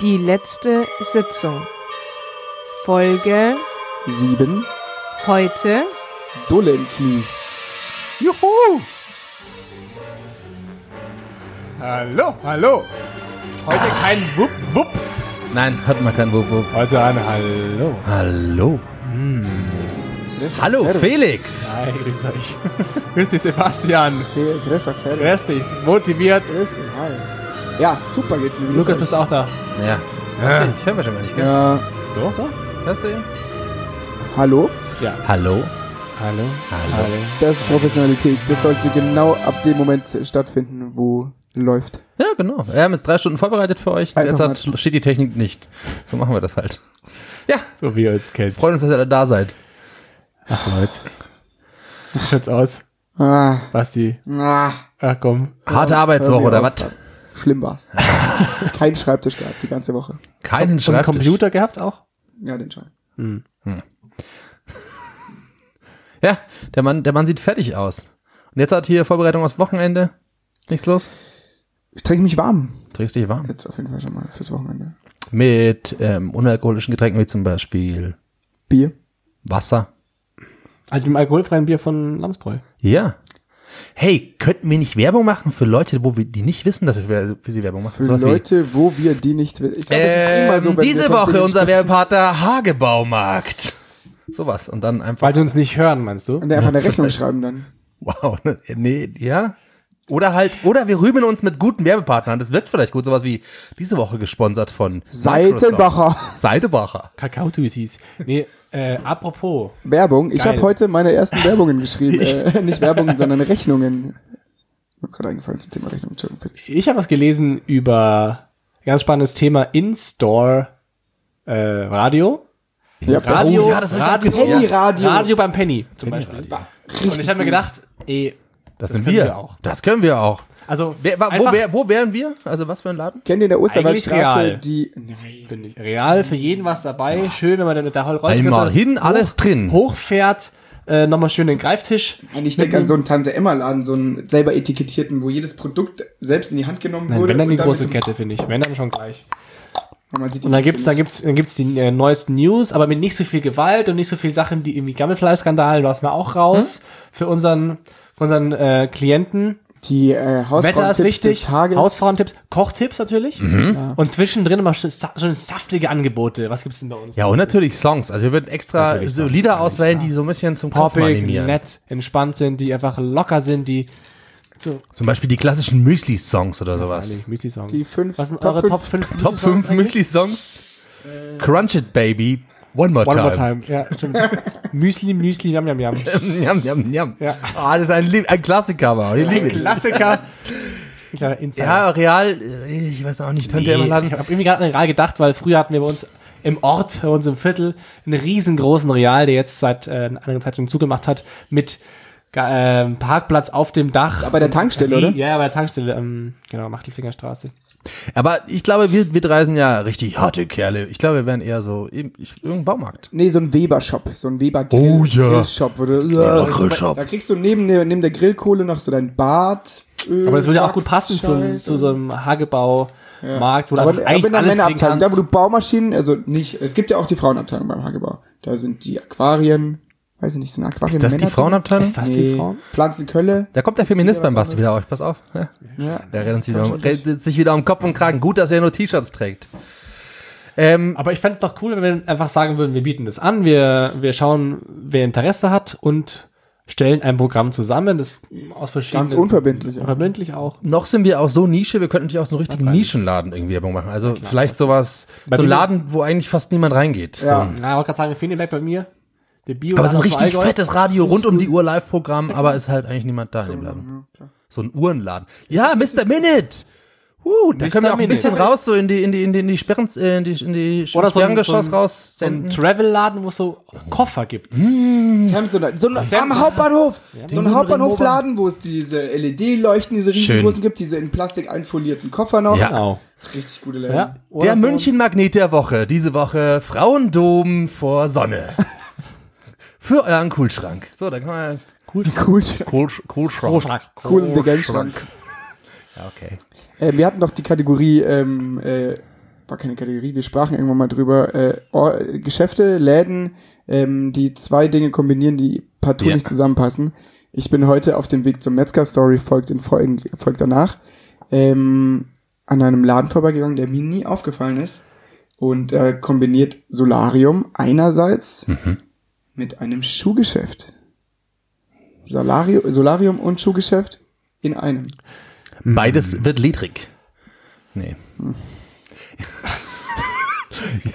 Die letzte Sitzung. Folge Sieben. heute. Dulle im Knie. Juhu! Hallo, hallo. Heute kein Wupp, Wupp. Nein, hat man kein Wupp, Wupp. Heute ein Hallo. Hallo. Hallo, Servus. Felix. Hi, grüß euch. grüß dich, Sebastian. Grüß servus. Grüß dich, motiviert. Grüß dich, hi. Ja, super geht's mir. Lukas, bist du auch da? Ja. Ja. Ich höre mich schon mal nicht, gell? Ja, Doch, doch. Hörst du ihn? hallo? Ja. Hallo. Hallo. Hallo. Das ist Professionalität. Das sollte genau ab dem Moment stattfinden, wo läuft. Ja, genau. Wir haben jetzt drei Stunden vorbereitet für euch. Einfach Jetzt hat, steht die Technik nicht. So machen wir das halt. Ja, So wie ihr uns kennt. freuen uns, dass ihr alle da seid. Ach, Leute. Schaut's aus? Ah, Basti. ah, Ach komm. Harte Arbeitswoche oder was? Schlimm war's. Kein Schreibtisch gehabt, die ganze Woche. Keinen Schon einen Schreibtisch. Computer gehabt auch? Ja, den Schein. Ja, der Mann, der Mann sieht fertig aus. Und jetzt hat hier Vorbereitung aufs Wochenende. Nichts los? Ich trinke mich warm. Trägst dich warm. Jetzt auf jeden Fall schon mal fürs Wochenende. Mit ähm, unalkoholischen Getränken wie zum Beispiel Bier. Wasser. Also dem alkoholfreien Bier von Lamsbräu. Ja. Hey, könnten wir nicht Werbung machen für Leute, wo wir die nicht wissen, dass wir für sie Werbung machen? Für Sowas wie, Leute, wo wir die nicht... Ich glaube, es ist immer so, ähm, wenn wir diese Woche unser sprechen. Werbepartner Hagebaumarkt. Sowas. Und dann einfach. Weil die uns nicht hören, meinst du? Und einfach eine Rechnung schreiben dann. Wow. ne, Nee, ja. Oder halt, oder wir rühmen uns mit guten Werbepartnern. Das wirkt vielleicht gut. Sowas wie diese Woche gesponsert von Microsoft. Seitenbacher. Seidebacher. Kakaotüsis. Nee, äh, apropos. Werbung. Ich habe heute meine ersten Werbungen geschrieben. äh, nicht Werbungen, sondern Rechnungen. Mir gerade eingefallen zum Thema Rechnung. Entschuldigung, Felix. Ich habe was gelesen über ganz spannendes Thema In-Store äh, Radio. Ja, Radio, Oh, ja, das Radio, gelesen. Penny Radio. Radio beim Penny zum Beispiel. Richtig Und ich habe mir gedacht, ey, Das, Das sind können wir. wir auch. Das können wir auch. also Wer, wa- wo, wer, wo wären wir? Also was für ein Laden? Kennt ihr in der Osterwaldstraße real. die... Nein. finde ich, real für jeden was dabei. Schön, wenn man dann mit der Rolltreppe Einmal hin, alles drin. hochfährt, äh, nochmal schön den Greiftisch. Nein, ich denke an so einen Tante-Emma-Laden, so einen selber etikettierten, wo jedes Produkt selbst in die Hand genommen Nein, wurde. wenn dann die große Kette, finde ich. Wenn dann schon gleich. Und dann Kiste gibt's, dann gibt's, dann gibt's die äh, neuesten News, aber mit nicht so viel Gewalt und nicht so viel Sachen, die irgendwie Gammelfleischskandal lassen wir auch raus für unseren, für unseren äh, Klienten. Die äh, Wetter ist Hausfrauentipps wichtig, des Tages. Hausfrauentipps, Kochtipps natürlich. Und zwischendrin immer schon, sa- schon saftige Angebote. Was gibt's denn bei uns? Ja, und natürlich Songs. Also wir würden extra Natürlich so Lieder auswählen, die so ein bisschen zum Kopf Poppig, animieren. nett, entspannt sind, die einfach locker sind, die so, Zum Beispiel die klassischen Müsli-Songs oder sowas. Müsli-Song. Die fünf, Was sind Top eure fünf- Top 5 Top 5 Müsli-Songs. Crunch it, baby. One more One time. more time. Ja, stimmt. Müsli, Müsli, Yam, Yam, Yam. Njam, njam, njam. Ja. Ah, das ist ein, Lieb- ein Klassiker, aber ich liebe das. Klassiker. Ein kleiner Insider. Ja, real, äh, ich weiß auch nicht, Tante Nee, ich habe irgendwie gerade an Real gedacht, weil früher hatten wir bei uns im Ort, bei uns im Viertel, einen riesengroßen Real, der jetzt seit äh, einer anderen Zeit schon zugemacht hat, mit ähm, Parkplatz auf dem Dach. Bei der Tankstelle, Rie- oder? Ja, bei der Tankstelle, ähm, genau, Machtelfingerstraße. Aber ich glaube, wir, wir drei sind ja richtig harte Kerle. Ich glaube, wir wären eher so eben, ich, irgendein Baumarkt. Nee, so ein Weber-Shop, so ein weber Oh, ja. Grillshop. Wo du, Grillshop. Da kriegst du neben der, neben der Grillkohle noch so dein Bad. Öl, Aber das würde ja auch gut passen Scheiße. zu so einem Hagebau-Markt, wo du aber, einfach aber eigentlich in der alles da wo du Baumaschinen, also nicht, es gibt ja auch die Frauenabteilung beim Hagebau. Da sind die Aquarien, weiß ich nicht, sind Aquarien Ist das die Männer? Frauenabteilung? Ist das die Nee, Frauen? Pflanzenkölle. Da kommt der Feminist beim Basti wieder auf. Pass auf. Ja. Ja. Der rennt, sich wieder, um, rennt sich wieder um Kopf und Kragen. Gut, dass er nur T-Shirts trägt. Ähm, Aber ich fände es doch cool, wenn wir einfach sagen würden, wir bieten das an, wir, wir schauen, wer Interesse hat und stellen ein Programm zusammen, das aus verschiedenen... Ganz unverbindlich. Unverbindlich auch. noch sind wir auch so Nische, wir könnten natürlich auch so einen richtigen. Nischenladen irgendwie Werbung machen. Also vielleicht sowas, Bei so ein Laden, wo eigentlich fast niemand reingeht. Ja. So. Na, ich wollte gerade sagen, Feneberg bei mir. Der Bio Aber so ein richtig Allgäu. fettes Radio rund um die Uhr Live-Programm, aber ist halt eigentlich niemand da in dem Laden. So ein Uhrenladen. Ja, Mr. Minute! Uh, da Mr. können wir auch ein Minute. bisschen raus, so in die, in die, in die, in die Sperren, äh, in die, in die Oder so ein, so ein, raus. so ein. Travel-Laden, wo es so Koffer gibt. Samsonite. So ein, am Hauptbahnhof. So ein Hauptbahnhofladen, wo es diese LED-Leuchten, diese riesengroßen gibt, diese in Plastik einfolierten Koffer noch. Ja. Genau. Richtig gute Läden. Ja. Der so München-Magnet der Woche. Diese Woche Frauendom vor Sonne. Für euren Coolschrank. So, da kann man. Cool. Cool, Coolschrank. Großschrank. Cool in der Gangschrank. Ja, okay. Äh, wir hatten noch die Kategorie ähm, äh, war keine Kategorie, wir sprachen irgendwann mal drüber, äh, Or Geschäfte, Läden, ähm, die zwei Dinge kombinieren, die partout Ja. nicht zusammenpassen. Ich bin heute auf dem Weg zum Metzger-Story, folgt, in, folgt, folgt danach, ähm, an einem Laden vorbeigegangen, der mir nie aufgefallen ist. Und äh, kombiniert Solarium einerseits mit einem Schuhgeschäft. Solarium, Solarium und Schuhgeschäft in einem. Beides wird ledrig. Nee.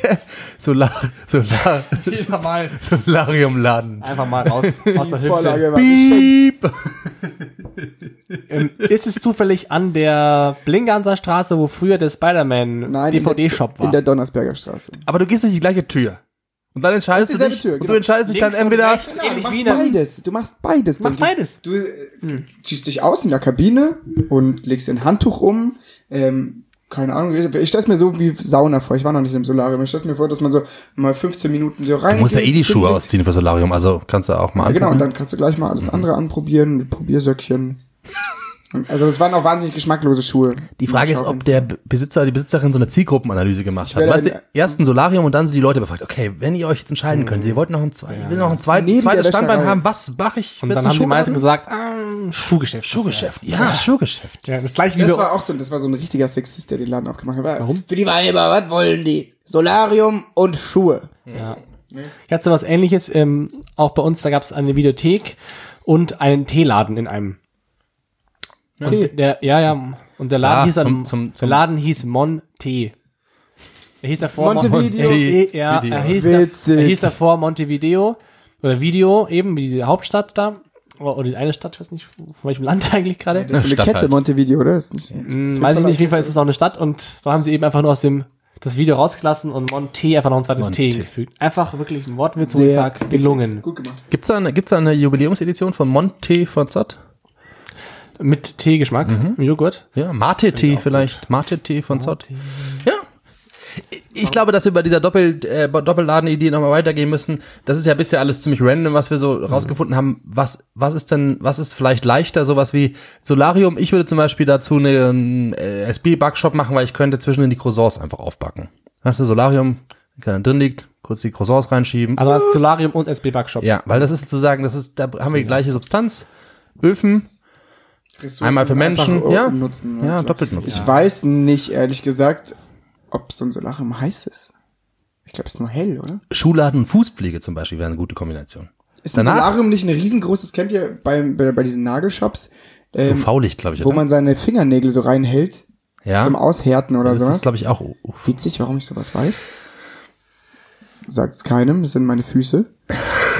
Ja, Solar, Solar, Wieder mal. Solariumladen. Einfach mal raus aus der Die Hüfte. Piep. Ähm, ist es zufällig an der Blinganser Straße, wo früher der Spider-Man DVD-Shop war? In der Donnersberger Straße. Aber du gehst durch die gleiche Tür. Und dann entscheidest Das du ist dich, Tür, und genau. du entscheidest dich dann und entweder, rechts, Du ähnlich machst beides. Du machst beides. Machst denke ich. beides. Du äh, ziehst dich aus in der Kabine und legst ein Handtuch um. Ähm, keine Ahnung. Ich stelle mir so wie Sauna vor. Ich war noch nicht im Solarium. Ich stelle mir vor, dass man so mal 15 Minuten so rein. du musst ja eh die Schuhe ausziehen für Solarium, also kannst du auch mal Ja, genau. Und dann kannst du gleich mal alles andere anprobieren mit Probiersöckchen. Also das waren auch wahnsinnig geschmacklose Schuhe. Die Frage ist, ob der Besitzer, die Besitzerin so eine Zielgruppenanalyse gemacht hat. Weißt du, erst ein Solarium und dann so die Leute befragt, okay, wenn ihr euch jetzt entscheiden könnt, ihr wollt noch ein, zwei, ihr will noch ein zweit, zweites Standbein haben, was mache ich? Und dann haben die meisten gesagt, ah, Schuhgeschäft. Schuhgeschäft. Ja, Schuhgeschäft. Ja, das gleiche wie Das wir war auch so, das war so ein richtiger Sexist, der den Laden aufgemacht hat. Warum? Für die Weiber, was wollen die? Solarium und Schuhe. Ja. Ich hatte was ähnliches, ähm, auch bei uns, da gab es eine Videothek und einen Teeladen in einem. Tee. Und der, ja, ja, und der Laden Ja, hieß zum- dann, zum- der zum- Laden hieß Mon Tee. Er hieß davor Montevideo. Monte, ja, Video. er hieß, da, er hieß davor Montevideo oder Video, eben wie die Hauptstadt da. Oder die eine Stadt, ich weiß nicht, von welchem Land eigentlich gerade. Das ist eine Stadt Kette, halt. Montevideo, oder? Ist nicht, Hm, weiß ich nicht, auf jeden Fall ist es auch eine Stadt und da haben sie eben einfach nur aus dem das Video rausgelassen und Monte einfach noch ein zweites T gefügt. Einfach wirklich ein Wortwitz, wo ich Sehr sag, gelungen. Gut gemacht. Gibt's da eine, gibt's da eine Jubiläumsedition von Monte von Zott? Mit Teegeschmack, Mhm. Joghurt. Ja, Mate-Tee vielleicht. Mate-Tee von Zott. Ja. Ich glaube, dass wir bei dieser Doppel, äh, Doppelladen-Idee nochmal weitergehen müssen. Das ist ja bisher alles ziemlich random, was wir so rausgefunden haben. Was, was ist denn, was ist vielleicht leichter? Sowas wie Solarium. Ich würde zum Beispiel dazu einen äh, SB-Backshop machen, weil ich könnte zwischen die Croissants einfach aufbacken. Hast du Solarium, der drin liegt, kurz die Croissants reinschieben. Also als Solarium und SB Backshop. ja, weil das ist sozusagen, das ist, da haben wir die gleiche Substanz. Öfen, Ressourcen Einmal für Menschen, ja. Nutzen, ja, klar. doppelt nutzen. Ich weiß nicht, ehrlich gesagt, ob so ein Solarium heiß ist. Ich glaube, es ist nur hell, oder? Schuhladen und Fußpflege zum Beispiel wäre eine gute Kombination. Ist ein Danach- Solarium nicht ein riesengroßes, kennt ihr bei, bei, bei diesen Nagelshops, So ähm, V-Licht, glaube ich, wo oder? man seine Fingernägel so reinhält ja. zum Aushärten oder das sowas? ist, glaube ich, auch. uff. Witzig, warum ich sowas weiß. Sagt's keinem, das sind meine Füße.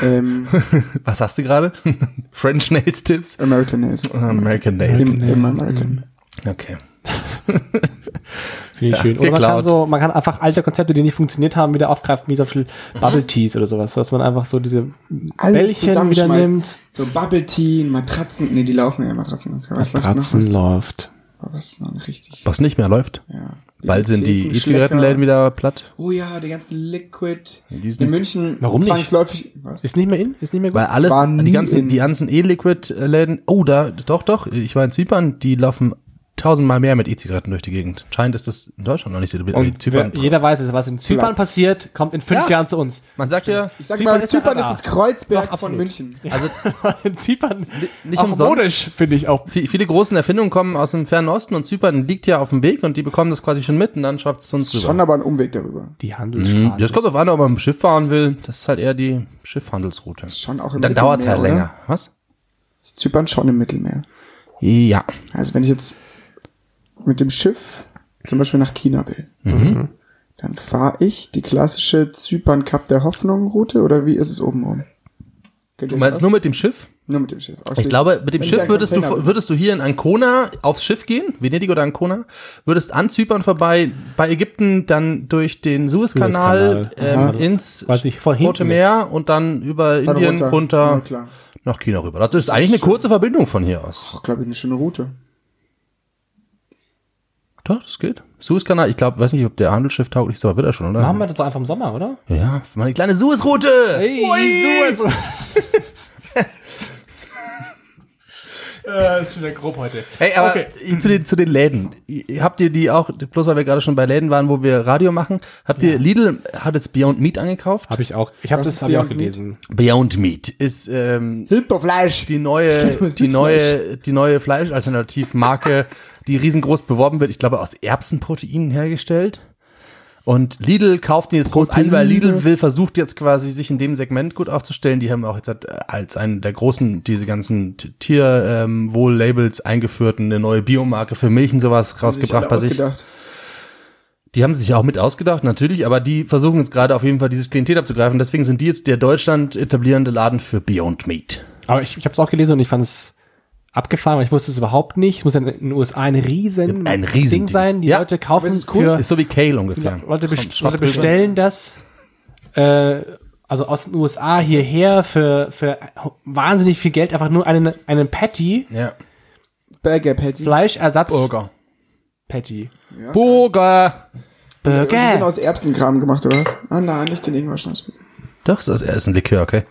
Ähm, Was hast du gerade? French Nails Tips? American Nails. American Nails. Im, im American. Okay. Finde ich schön. Oder man kann so, man kann einfach alte Konzepte, die nicht funktioniert haben, wieder aufgreifen, wie zum Beispiel Bubble Teas oder sowas, dass man einfach so diese Alles Bällchen wieder nimmt. So Bubble Tea, Matratzen, nee, die laufen ja Matratzen. Okay, was läuft noch? Was, läuft. was ist noch richtig? Was nicht mehr läuft. Ja. Bald sind die E-Zigarettenläden wieder platt. Oh ja, die ganzen Liquid. In München Warum nicht? zwangsläufig. Was? Ist nicht mehr in? Ist nicht mehr gut? Weil alles, die ganzen, in- die ganzen E-Liquid-Läden, oh, da, doch, doch, ich war in Zypern, die laufen tausendmal mehr mit E-Zigaretten durch die Gegend. Scheint ist das in Deutschland noch nicht so. Und Zypern, jeder weiß es, was in Zypern Platt. passiert, kommt in fünf Ja. Jahren zu uns. man sagt ja, Ich sag Zypern mal, ist Zypern ist das Kreuzberg Doch, von. München. also in Zypern nicht auch umsonst. modisch, finde ich auch. vi- viele großen Erfindungen kommen aus dem fernen Osten und Zypern liegt ja auf dem Weg und die bekommen das quasi schon mit und dann schwappt es zu uns Ist rüber. schon aber ein Umweg darüber. Die Mhm. Handelsstraße. Das kommt auf an, ob man mit dem Schiff fahren will. Das ist halt eher die Schiffhandelsroute. Ist schon auch im Dann dauert es halt länger. Was? Ist Zypern schon im Mittelmeer. Ja. Also wenn ich jetzt mit dem Schiff zum Beispiel nach China will, Mhm. dann fahre ich die klassische Zypern Cup der Hoffnung Route oder wie ist es oben rum? Du meinst nur mit dem Schiff? nur mit dem Schiff? Ich glaube, mit dem Wenn Schiff würdest du, würdest du hier in Ancona aufs Schiff gehen, Venedig oder Ancona, würdest an Zypern vorbei, bei Ägypten dann durch den Suezkanal, Suezkanal. ähm, ins Rote Meer und dann über Dann Indien runter, Ja, klar. nach China rüber. Das ist eigentlich eine kurze Verbindung von hier aus. Ach, glaube ich, eine schöne Route. Doch, das geht. Suezkanal, ich glaube, weiß nicht, ob der Handelsschiff tauglich ist, aber wird er schon, oder? Machen wir das doch einfach im Sommer, oder? Ja, meine kleine Suezroute. Hey, Ui. so. Äh, ist schon wieder grob heute. Hey, aber Okay. zu, den, zu den Läden. Habt ihr die auch, bloß weil wir gerade schon bei Läden waren, wo wir Radio machen, habt ihr, Lidl hat jetzt Beyond Meat angekauft? Habe ich auch. Ich habe das ist hab ich auch Beyond Meat? gelesen. Beyond Meat ist ähm, Hinterfleisch. die neue, die neue, die neue Fleischalternativmarke, die riesengroß beworben wird. Ich glaube, aus Erbsenproteinen hergestellt. Und Lidl kauft die jetzt groß ein, weil Lidl will, versucht jetzt quasi sich in dem Segment gut aufzustellen. Die haben auch jetzt halt, äh, als einen der großen, diese ganzen Tierwohl-Labels eingeführt, und eine neue Biomarke für Milch und sowas rausgebracht bei sich. ausgedacht. Die haben sich auch mit ausgedacht, natürlich, aber die versuchen jetzt gerade auf jeden Fall dieses Klientel abzugreifen. Deswegen sind die jetzt der Deutschland etablierende Laden für Beyond Meat. Aber ich, ich habe es auch gelesen und ich fand es abgefahren, weil ich wusste es überhaupt nicht. Es muss ja in den USA ein riesen, Ein Riesending. Ding sein. Die Ja, Leute kaufen es ist cool. für Ist so wie Kale ungefähr. Leute, best Leute bestellen das äh, also aus den USA hierher für, für wahnsinnig viel Geld einfach nur einen, einen Patty, Ja. Burger Patty. Fleischersatz Burger. Patty. Burger. Die sind Burger. aus Erbsenkram gemacht, oder was? Ah, nein, nicht den Ingwer-Schnaps, bitte. Doch, das ist, er ist ein Likör, okay.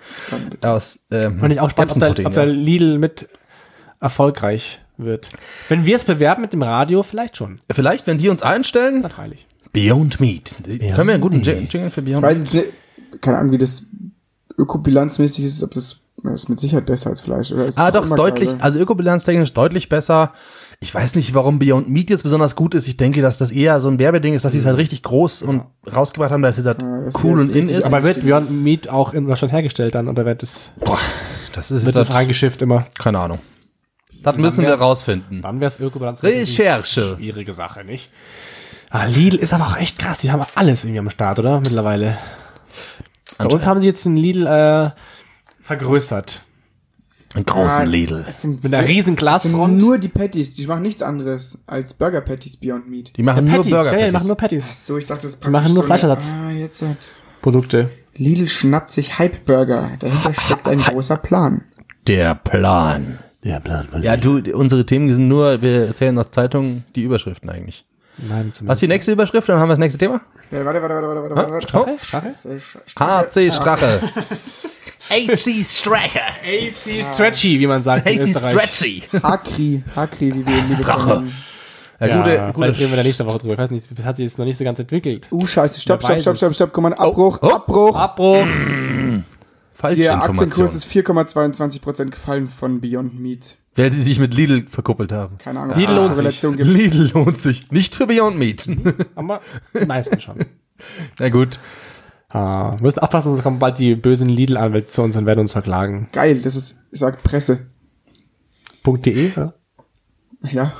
Aus, ähm, Und ich auch spannend, ob der, Erbsenprotein, ob ja. Lidl mit erfolgreich wird. Wenn wir es bewerben mit dem Radio, vielleicht schon. Vielleicht, wenn die uns einstellen, Na freilich. Beyond Meat. Können wir einen guten Jing- Jingle für Ich Beyond weiß Meat? jetzt nicht, keine Ahnung, wie das ökobilanzmäßig ist, ob das, das ist mit Sicherheit besser als Fleisch, oder? Ist Ah, doch, ist deutlich, also ökobilanztechnisch deutlich besser. Ich weiß nicht, warum Beyond Meat jetzt besonders gut ist. Ich denke, dass das eher so ein Werbeding ist, dass sie es halt richtig groß und rausgebracht haben, dass es halt Ja, das cool und in ist. ab- Aber wird Beyond Meat auch in Deutschland hergestellt dann oder wird es Boah, das ist wird halt, das reingeschifft immer? keine Ahnung. Das müssen wir rausfinden. Dann wäre es Ökobilanz. Recherche. Schwierige Sache, nicht? Ah, Lidl ist aber auch echt krass. Die haben alles irgendwie am Start, oder? Mittlerweile. Bei uns haben sie jetzt den Lidl äh, vergrößert. Einen großen Ah, Lidl. Das sind, Mit einer riesen Glasfront. nur die Patties, die machen nichts anderes als Burger Patties Beyond Meat. Die machen nur Patties, Burger ja, ja, die Patties. machen nur Patties. Ach so, ich dachte, das ist machen praktisch nur so Fleischersatz. Ah, jetzt hat. Produkte. Lidl schnappt sich Hype Burger. Dahinter steckt ein großer Plan. Der Plan. Der Plan von Ja, du, unsere Themen sind nur, wir erzählen aus Zeitungen die Überschriften eigentlich. Nein, Was zumindest. ist die nächste Überschrift? Dann haben wir das nächste Thema. Ja, warte, warte, warte, warte, warte, warte. warte. Strache? HC Strache. HC Strache. AC Stretchy, wie man sagt in HC Österreich. Stretchy. Hakri. Hakri, wie wir ihn Strache. nennen. Ja, Ja, gute, vielleicht gute reden wir da nächste Woche drüber. Ich weiß nicht, das hat sich jetzt noch nicht so ganz entwickelt. Uh, scheiße. Stopp, stopp, stopp, stopp, stopp. Komm mal, Abbruch, oh. Abbruch. Abbruch. falsche Der Aktienkurs ist 4,22% gefallen von Beyond Meat. Weil sie sich mit Lidl verkuppelt haben. Keine Ahnung, Lidl ob es lohnt sich. Lidl lohnt sich. Nicht für Beyond Meat. Aber die meisten schon. Na gut. Ah, wir müssen aufpassen, sonst kommen bald die bösen Lidl-Anwälte zu uns und werden uns verklagen. Geil, das ist, sagt Presse. .de, oder? Ja.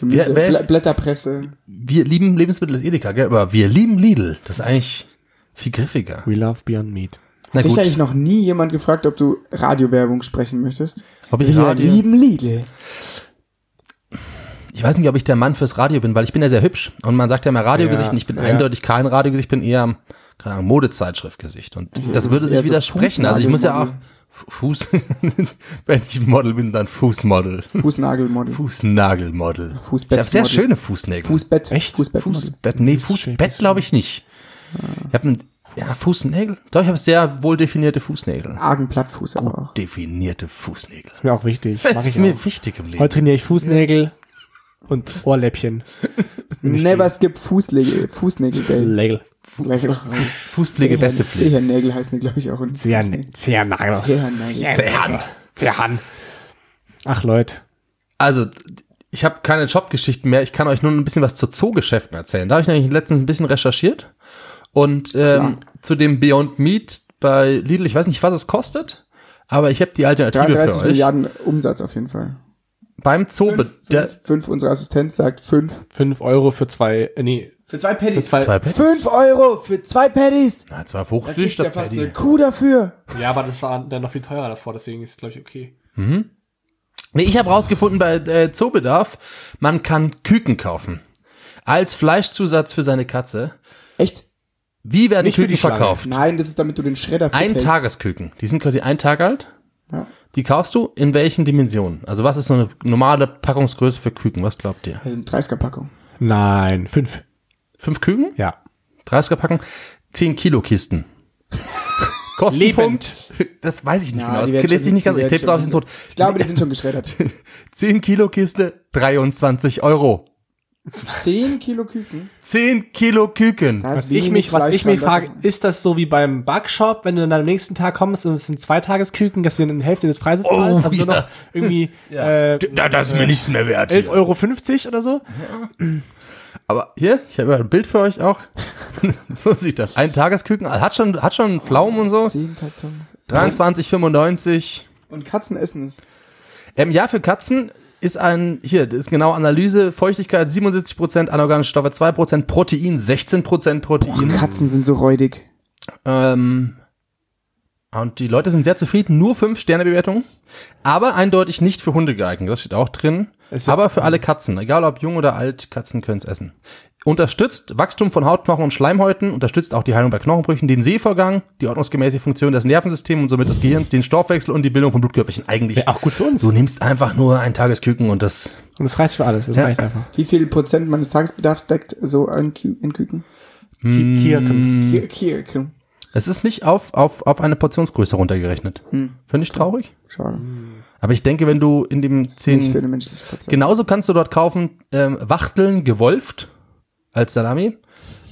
Wer, wer Bl ist, Blätterpresse. wir lieben Lebensmittel ist Edeka, gell? Aber wir lieben Lidl. Das ist eigentlich viel griffiger. We love Beyond Meat. Na Dich gut. eigentlich noch nie jemand gefragt, ob du Radiowerbung sprechen möchtest? Ob ich Wir Radio, lieben Lidl. ich weiß nicht, ob ich der Mann fürs Radio bin, weil ich bin ja sehr hübsch. Und man sagt ja immer Radiogesicht Ja, und ich bin ja. eindeutig kein Radiogesicht, ich bin eher, keine Ahnung, Modezeitschriftgesicht. Und das würde sich eher so widersprechen. also ich muss ja auch. Fuß, wenn ich Model bin, dann Fußmodel. Fußnagelmodel. Fußnagelmodel. Fußbettmodel. Ich habe sehr schöne Fußnägel. Fußbett. Echt? Fußbettmodel. Fußbett, nee, Fußbett glaube ich nicht. Ich habe ein, ja, Fußnägel. Doch, ich habe sehr wohl definierte Fußnägel. Argen Plattfuß aber auch. Definierte Fußnägel. Ist mir auch wichtig. Das Mach ist ich mir auch. wichtig im Leben. Heute trainiere ich Fußnägel und Ohrläppchen. Never skip Fußnägel, Fußnägelgeld. Lägel. Fußpflege, beste Pflege. Zehennägel heißen die, glaube ich, auch. in Zehern, Zehernagel. Zehennägel. Zehern. Zehern. Ach, Leute. Also, ich habe keine Jobgeschichten mehr. Ich kann euch nur ein bisschen was zu Zoogeschäften erzählen. Da habe ich nämlich letztens ein bisschen recherchiert. Und ähm, zu dem Beyond Meat bei Lidl, ich weiß nicht, was es kostet, aber ich habe die Alternative 33 für euch. Milliarden Umsatz auf jeden Fall. Beim Zoo, der, Fünf, unsere Assistenz sagt fünf. Fünf Euro für zwei, äh, nee, Für zwei Patties. für zwei, zwei Patties. Fünf Euro für zwei Patties. Na, zwar Da hochsüß, kriegst du ja fast eine Kuh dafür. Ja, aber das war dann noch viel teurer davor, deswegen ist es, glaube ich, okay. Nee, ich habe rausgefunden bei äh, Zoobedarf, man kann Küken kaufen. Als Fleischzusatz für seine Katze. Echt? Wie werden Nicht für Küken verkauft? Nein, das ist damit du den Schredder Ein. Tagesküken. Die sind quasi ein Tag alt. Ja. Die kaufst du in welchen Dimensionen? Also was ist so eine normale Packungsgröße für Küken? Was glaubt ihr? Das sind 30er Packung. Nein, fünf. Fünf Küken? Ja. 30er Packung? 10 Kilo Kisten. Kostenpunkt. Das weiß ich nicht Ja, genau. Das lese ich nicht ganz. Ich tippe drauf, sind tot. Ich glaube, die sind schon geschreddert. 10 Kilo Kiste, 23 Euro. 10 Kilo Küken. 10 Kilo Küken. Da ist Was ich mich, was ich mich frage, ist das so wie beim Backshop, wenn du dann am nächsten Tag kommst und es sind Zweitagesküken, dass du dann die Hälfte des Preises zahlst, hast du nur ja. noch irgendwie äh, das ist mir nichts mehr wert. 11,50 Euro oder so? Aber hier, ich habe ein Bild für euch auch. so sieht das. Ein Tagesküken, hat schon, hat schon Pflaumen und so. 10 Karton. 23,95. Und Katzen essen es. Ähm, ja, für Katzen ist ein, hier, das ist genau Analyse, Feuchtigkeit 77%, anorganische Stoffe 2%, Protein 16% Protein. Katzen sind so räudig. Ähm, und die Leute sind sehr zufrieden, nur 5 Sterne Bewertungen, aber eindeutig nicht für Hunde geeignet, das steht auch drin. Ist ja- aber für alle Katzen, egal ob jung oder alt, Katzen können es essen. Unterstützt Wachstum von Hautknochen und Schleimhäuten, unterstützt auch die Heilung bei Knochenbrüchen, den Sehvorgang, die ordnungsgemäße Funktion des Nervensystems und somit des Gehirns, den Stoffwechsel und die Bildung von Blutkörperchen. Eigentlich Wäre auch gut für uns. Du nimmst einfach nur ein Tagesküken und das Und das reicht für alles. Das Ja. reicht einfach. Wie viel Prozent meines Tagesbedarfs deckt so ein, Kü ein Küken? Kirken. Hm. Kier, Kier, Es ist nicht auf, auf, auf eine Portionsgröße runtergerechnet. Finde ich traurig. Schade. Aber ich denke, wenn du in dem Nicht für 10. eine menschliche Patient. Genauso kannst du dort kaufen ähm, Wachteln gewolft als Salami.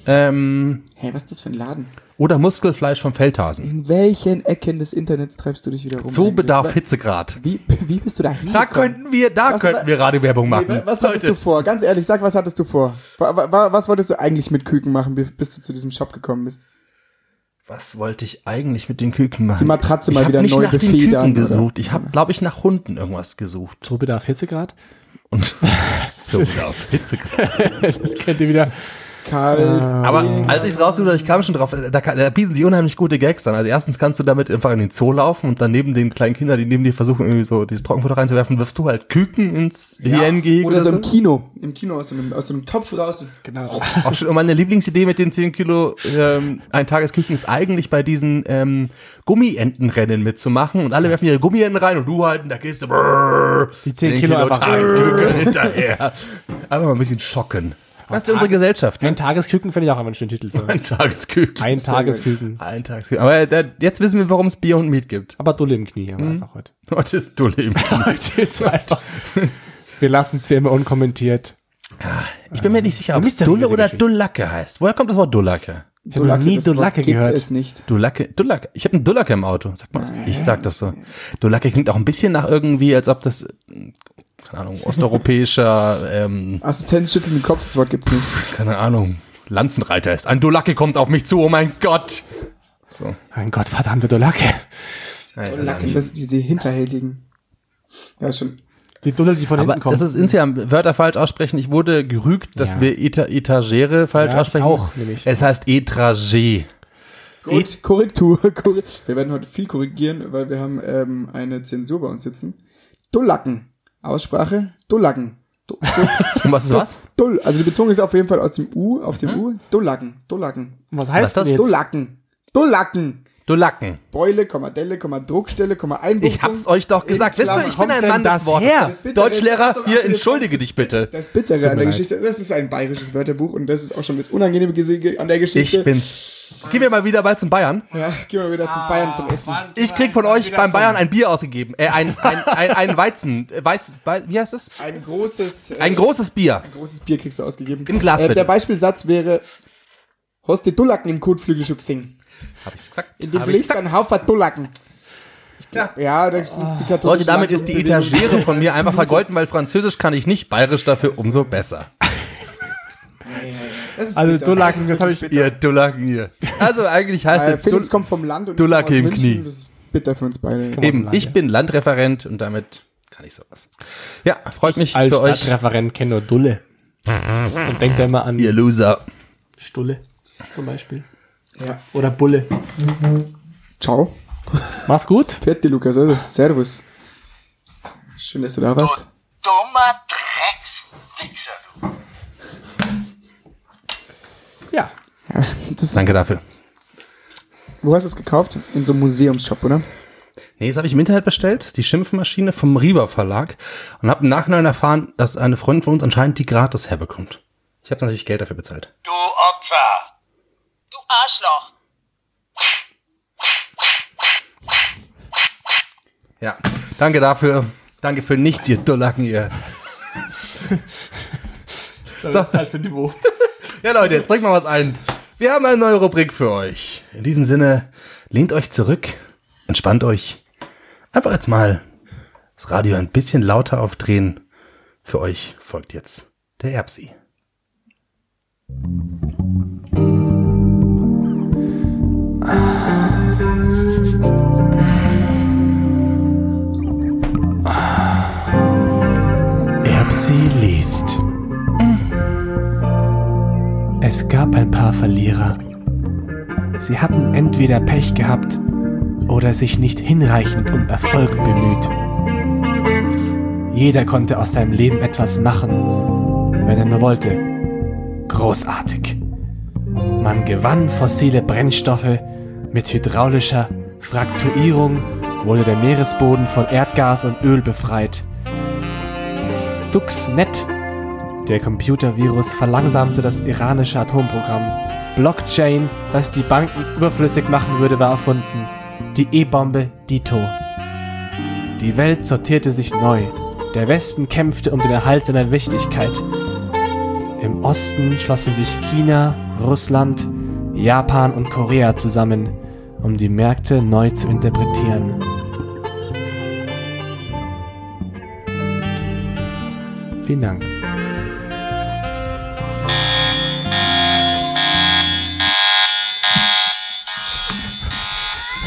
Ähm, Hey, was ist das für ein Laden? oder Muskelfleisch vom Feldhasen. In welchen Ecken des Internets treibst du dich wieder rum? Zoobedarf eigentlich? Hitzegrad. Wie, wie bist du da Da hingekommen? könnten wir, da Was- könnten wir Radiowerbung machen. Nee, was hattest du vor? Ganz ehrlich, sag, was hattest du vor? Wa- wa- wa- Was wolltest du eigentlich mit Küken machen, bi- bis du zu diesem Shop gekommen bist? Was wollte ich eigentlich mit den Küken machen? Die Matratze ich mal hab wieder nicht neu nach den befedern, Küken oder? gesucht. Ich habe, glaube ich, nach Hunden irgendwas gesucht. Zoobedarf Hitzegrad. Und Zoobedarf Hitzegrad. das kennt ihr wieder. Kalt. Aber als ich es rausgesucht habe, ich kam schon drauf, da, kann- da bieten sie unheimlich gute Gags an. Also erstens kannst du damit einfach in den Zoo laufen und dann neben den kleinen Kindern, die neben dir versuchen, irgendwie so dieses Trockenfutter reinzuwerfen, wirfst du halt Küken ins Hyänengehege Oder so im Kino. Im Kino aus einem, aus einem Topf raus. und- Genau. Auch schon, und meine Lieblingsidee mit den 10 Kilo ähm, ein Tagesküken ist eigentlich bei diesen ähm, Gummientenrennen mitzumachen und alle werfen ihre Gummienten rein und du halt in der Kiste brrr, Die 10 Kilo einfach Tagesküken hinterher. Einfach mal ein bisschen schocken. Das ist unsere Gesellschaft. Ne? Ein Tagesküken finde ich auch immer einen schönen Titel. Für. Ein Tagesküken. Ein Tagesküken. Ein Tagesküken. Aber äh, jetzt wissen wir, warum es Bier und Meat gibt. Aber Dulle im Knie haben wir einfach heute. Heute ist Dulle im Heute ist einfach. Wir lassen es wie immer unkommentiert. Ich bin mir nicht sicher, ob es Dulle oder. Dullacke heißt. Woher kommt das Wort Dullacke? Ich habe nie Dullacke gibt gehört. es nicht. Dullacke, Dullacke. Ich habe einen Dullacke im Auto. Sag mal, ich sag das so. Dullacke klingt auch ein bisschen nach irgendwie, als ob das, keine Ahnung, osteuropäischer, ähm, Assistenz schüttelt den Kopf, das Wort gibt's nicht. keine Ahnung, Lanzenreiter ist. Ein Dullacke kommt auf mich zu, oh mein Gott. So. Mein Gott, verdammte Dullacke. Und Lacken, das sind diese hinterhältigen. Ja, schon. Die Dulle, die von Aber hinten kommt. das ist insgesamt Wörter falsch aussprechen. Ich wurde gerügt, dass Ja. wir Eta Etagere falsch Ja, aussprechen. auch, nämlich. Es heißt Etragé. Gut, Korrektur. Korre wir werden heute viel korrigieren, weil wir haben ähm, eine Zensur bei uns sitzen. Dullacken. Aussprache, Dullacken. Du, du, was ist was? Dull. Also die Betonung ist auf jeden Fall aus dem U, auf dem U. Dullacken. Dullacken. was Was heißt ist das? das jetzt? Dullacken. Dullacken. Beule, Komma, Delle, Komma, Druckstelle, Komma, Einbuchtung. Ich hab's euch doch gesagt. Wisst ihr, ich bin ein Mann des das Wortes. her? Deutschlehrer, hier entschuldige dich bitte. Das Bittere an der. Geschichte, das ist ein bayerisches Wörterbuch und das ist auch schon das Unangenehme an der Geschichte. Ich bin's. Gehen wir mal wieder bald zum Bayern. Ja, gehen wir wieder zum Bayern zum Essen. Ich krieg von euch beim Bayern ein Bier ausgegeben. Äh, ein, ein, ein, ein Weizen. Weiß, wie heißt es? Ein großes, äh, Ein großes Bier. ein großes Bier kriegst du ausgegeben. Im Glas, Äh, bitte. der Beispielsatz wäre, hast die Dullacken im Kotflügel schon gesehen. Hab ich's gesagt? In dem gesagt? ein Haufen Dullacken. Ja, das ist die katholische Leute, damit ist die. Etagere von mir einfach vergolten, weil Französisch kann ich nicht, Bayerisch dafür umso besser. Das ist Also bitter. Dullacken, ist das habe ich. wirklich Ihr Dullacken hier. Also eigentlich heißt es Felix kommt vom Land und ich Dullacke komme im. Knie. Das ist bitter für uns beide. Eben, Land, ich ja. bin Landreferent und damit kann ich sowas. Ja, freut mich Als für euch. Stadtreferent kenne nur Dulle. Und denkt da immer an Ihr Loser. Stulle zum Beispiel. Ja. Oder Bulle. Ciao. Mach's gut. Fertig, Lukas. Also, servus. Schön, dass du da warst. Dummer Dreckswichser, du. Ja. Ja, das ist, Danke dafür. Wo hast du es gekauft? In so einem Museumsshop, oder? Nee, das habe ich im Internet bestellt. Das ist die Schimpfmaschine vom Riva Verlag. Und habe im Nachhinein erfahren, dass eine Freundin von uns anscheinend die gratis herbekommt. Ich habe natürlich Geld dafür bezahlt. Du Opfer. Arschloch. Ja, danke dafür. Danke für nichts, ihr Dullacken, ihr. Das ist halt für Niveau. Ja, Leute, jetzt bringt mal was ein. Wir haben eine neue Rubrik für euch. In diesem Sinne, lehnt euch zurück, entspannt euch. Einfach jetzt mal das Radio ein bisschen lauter aufdrehen. Für euch folgt jetzt der Erbsi. Erbsi liest. Es gab ein paar Verlierer. Sie hatten entweder Pech gehabt oder sich nicht hinreichend um Erfolg bemüht. Jeder konnte aus seinem Leben etwas machen, wenn er nur wollte. Großartig. Man gewann fossile Brennstoffe mit hydraulischer Frakturierung wurde der Meeresboden von Erdgas und Öl befreit. Stuxnet, der Computervirus, verlangsamte das iranische Atomprogramm. Blockchain, das die Banken überflüssig machen würde, war erfunden. Die E-Bombe Dito. Die Welt sortierte sich neu. Der Westen kämpfte um den Erhalt seiner Wichtigkeit. Im Osten schlossen sich China, Russland, Japan und Korea zusammen, um die Märkte neu zu interpretieren. Vielen Dank.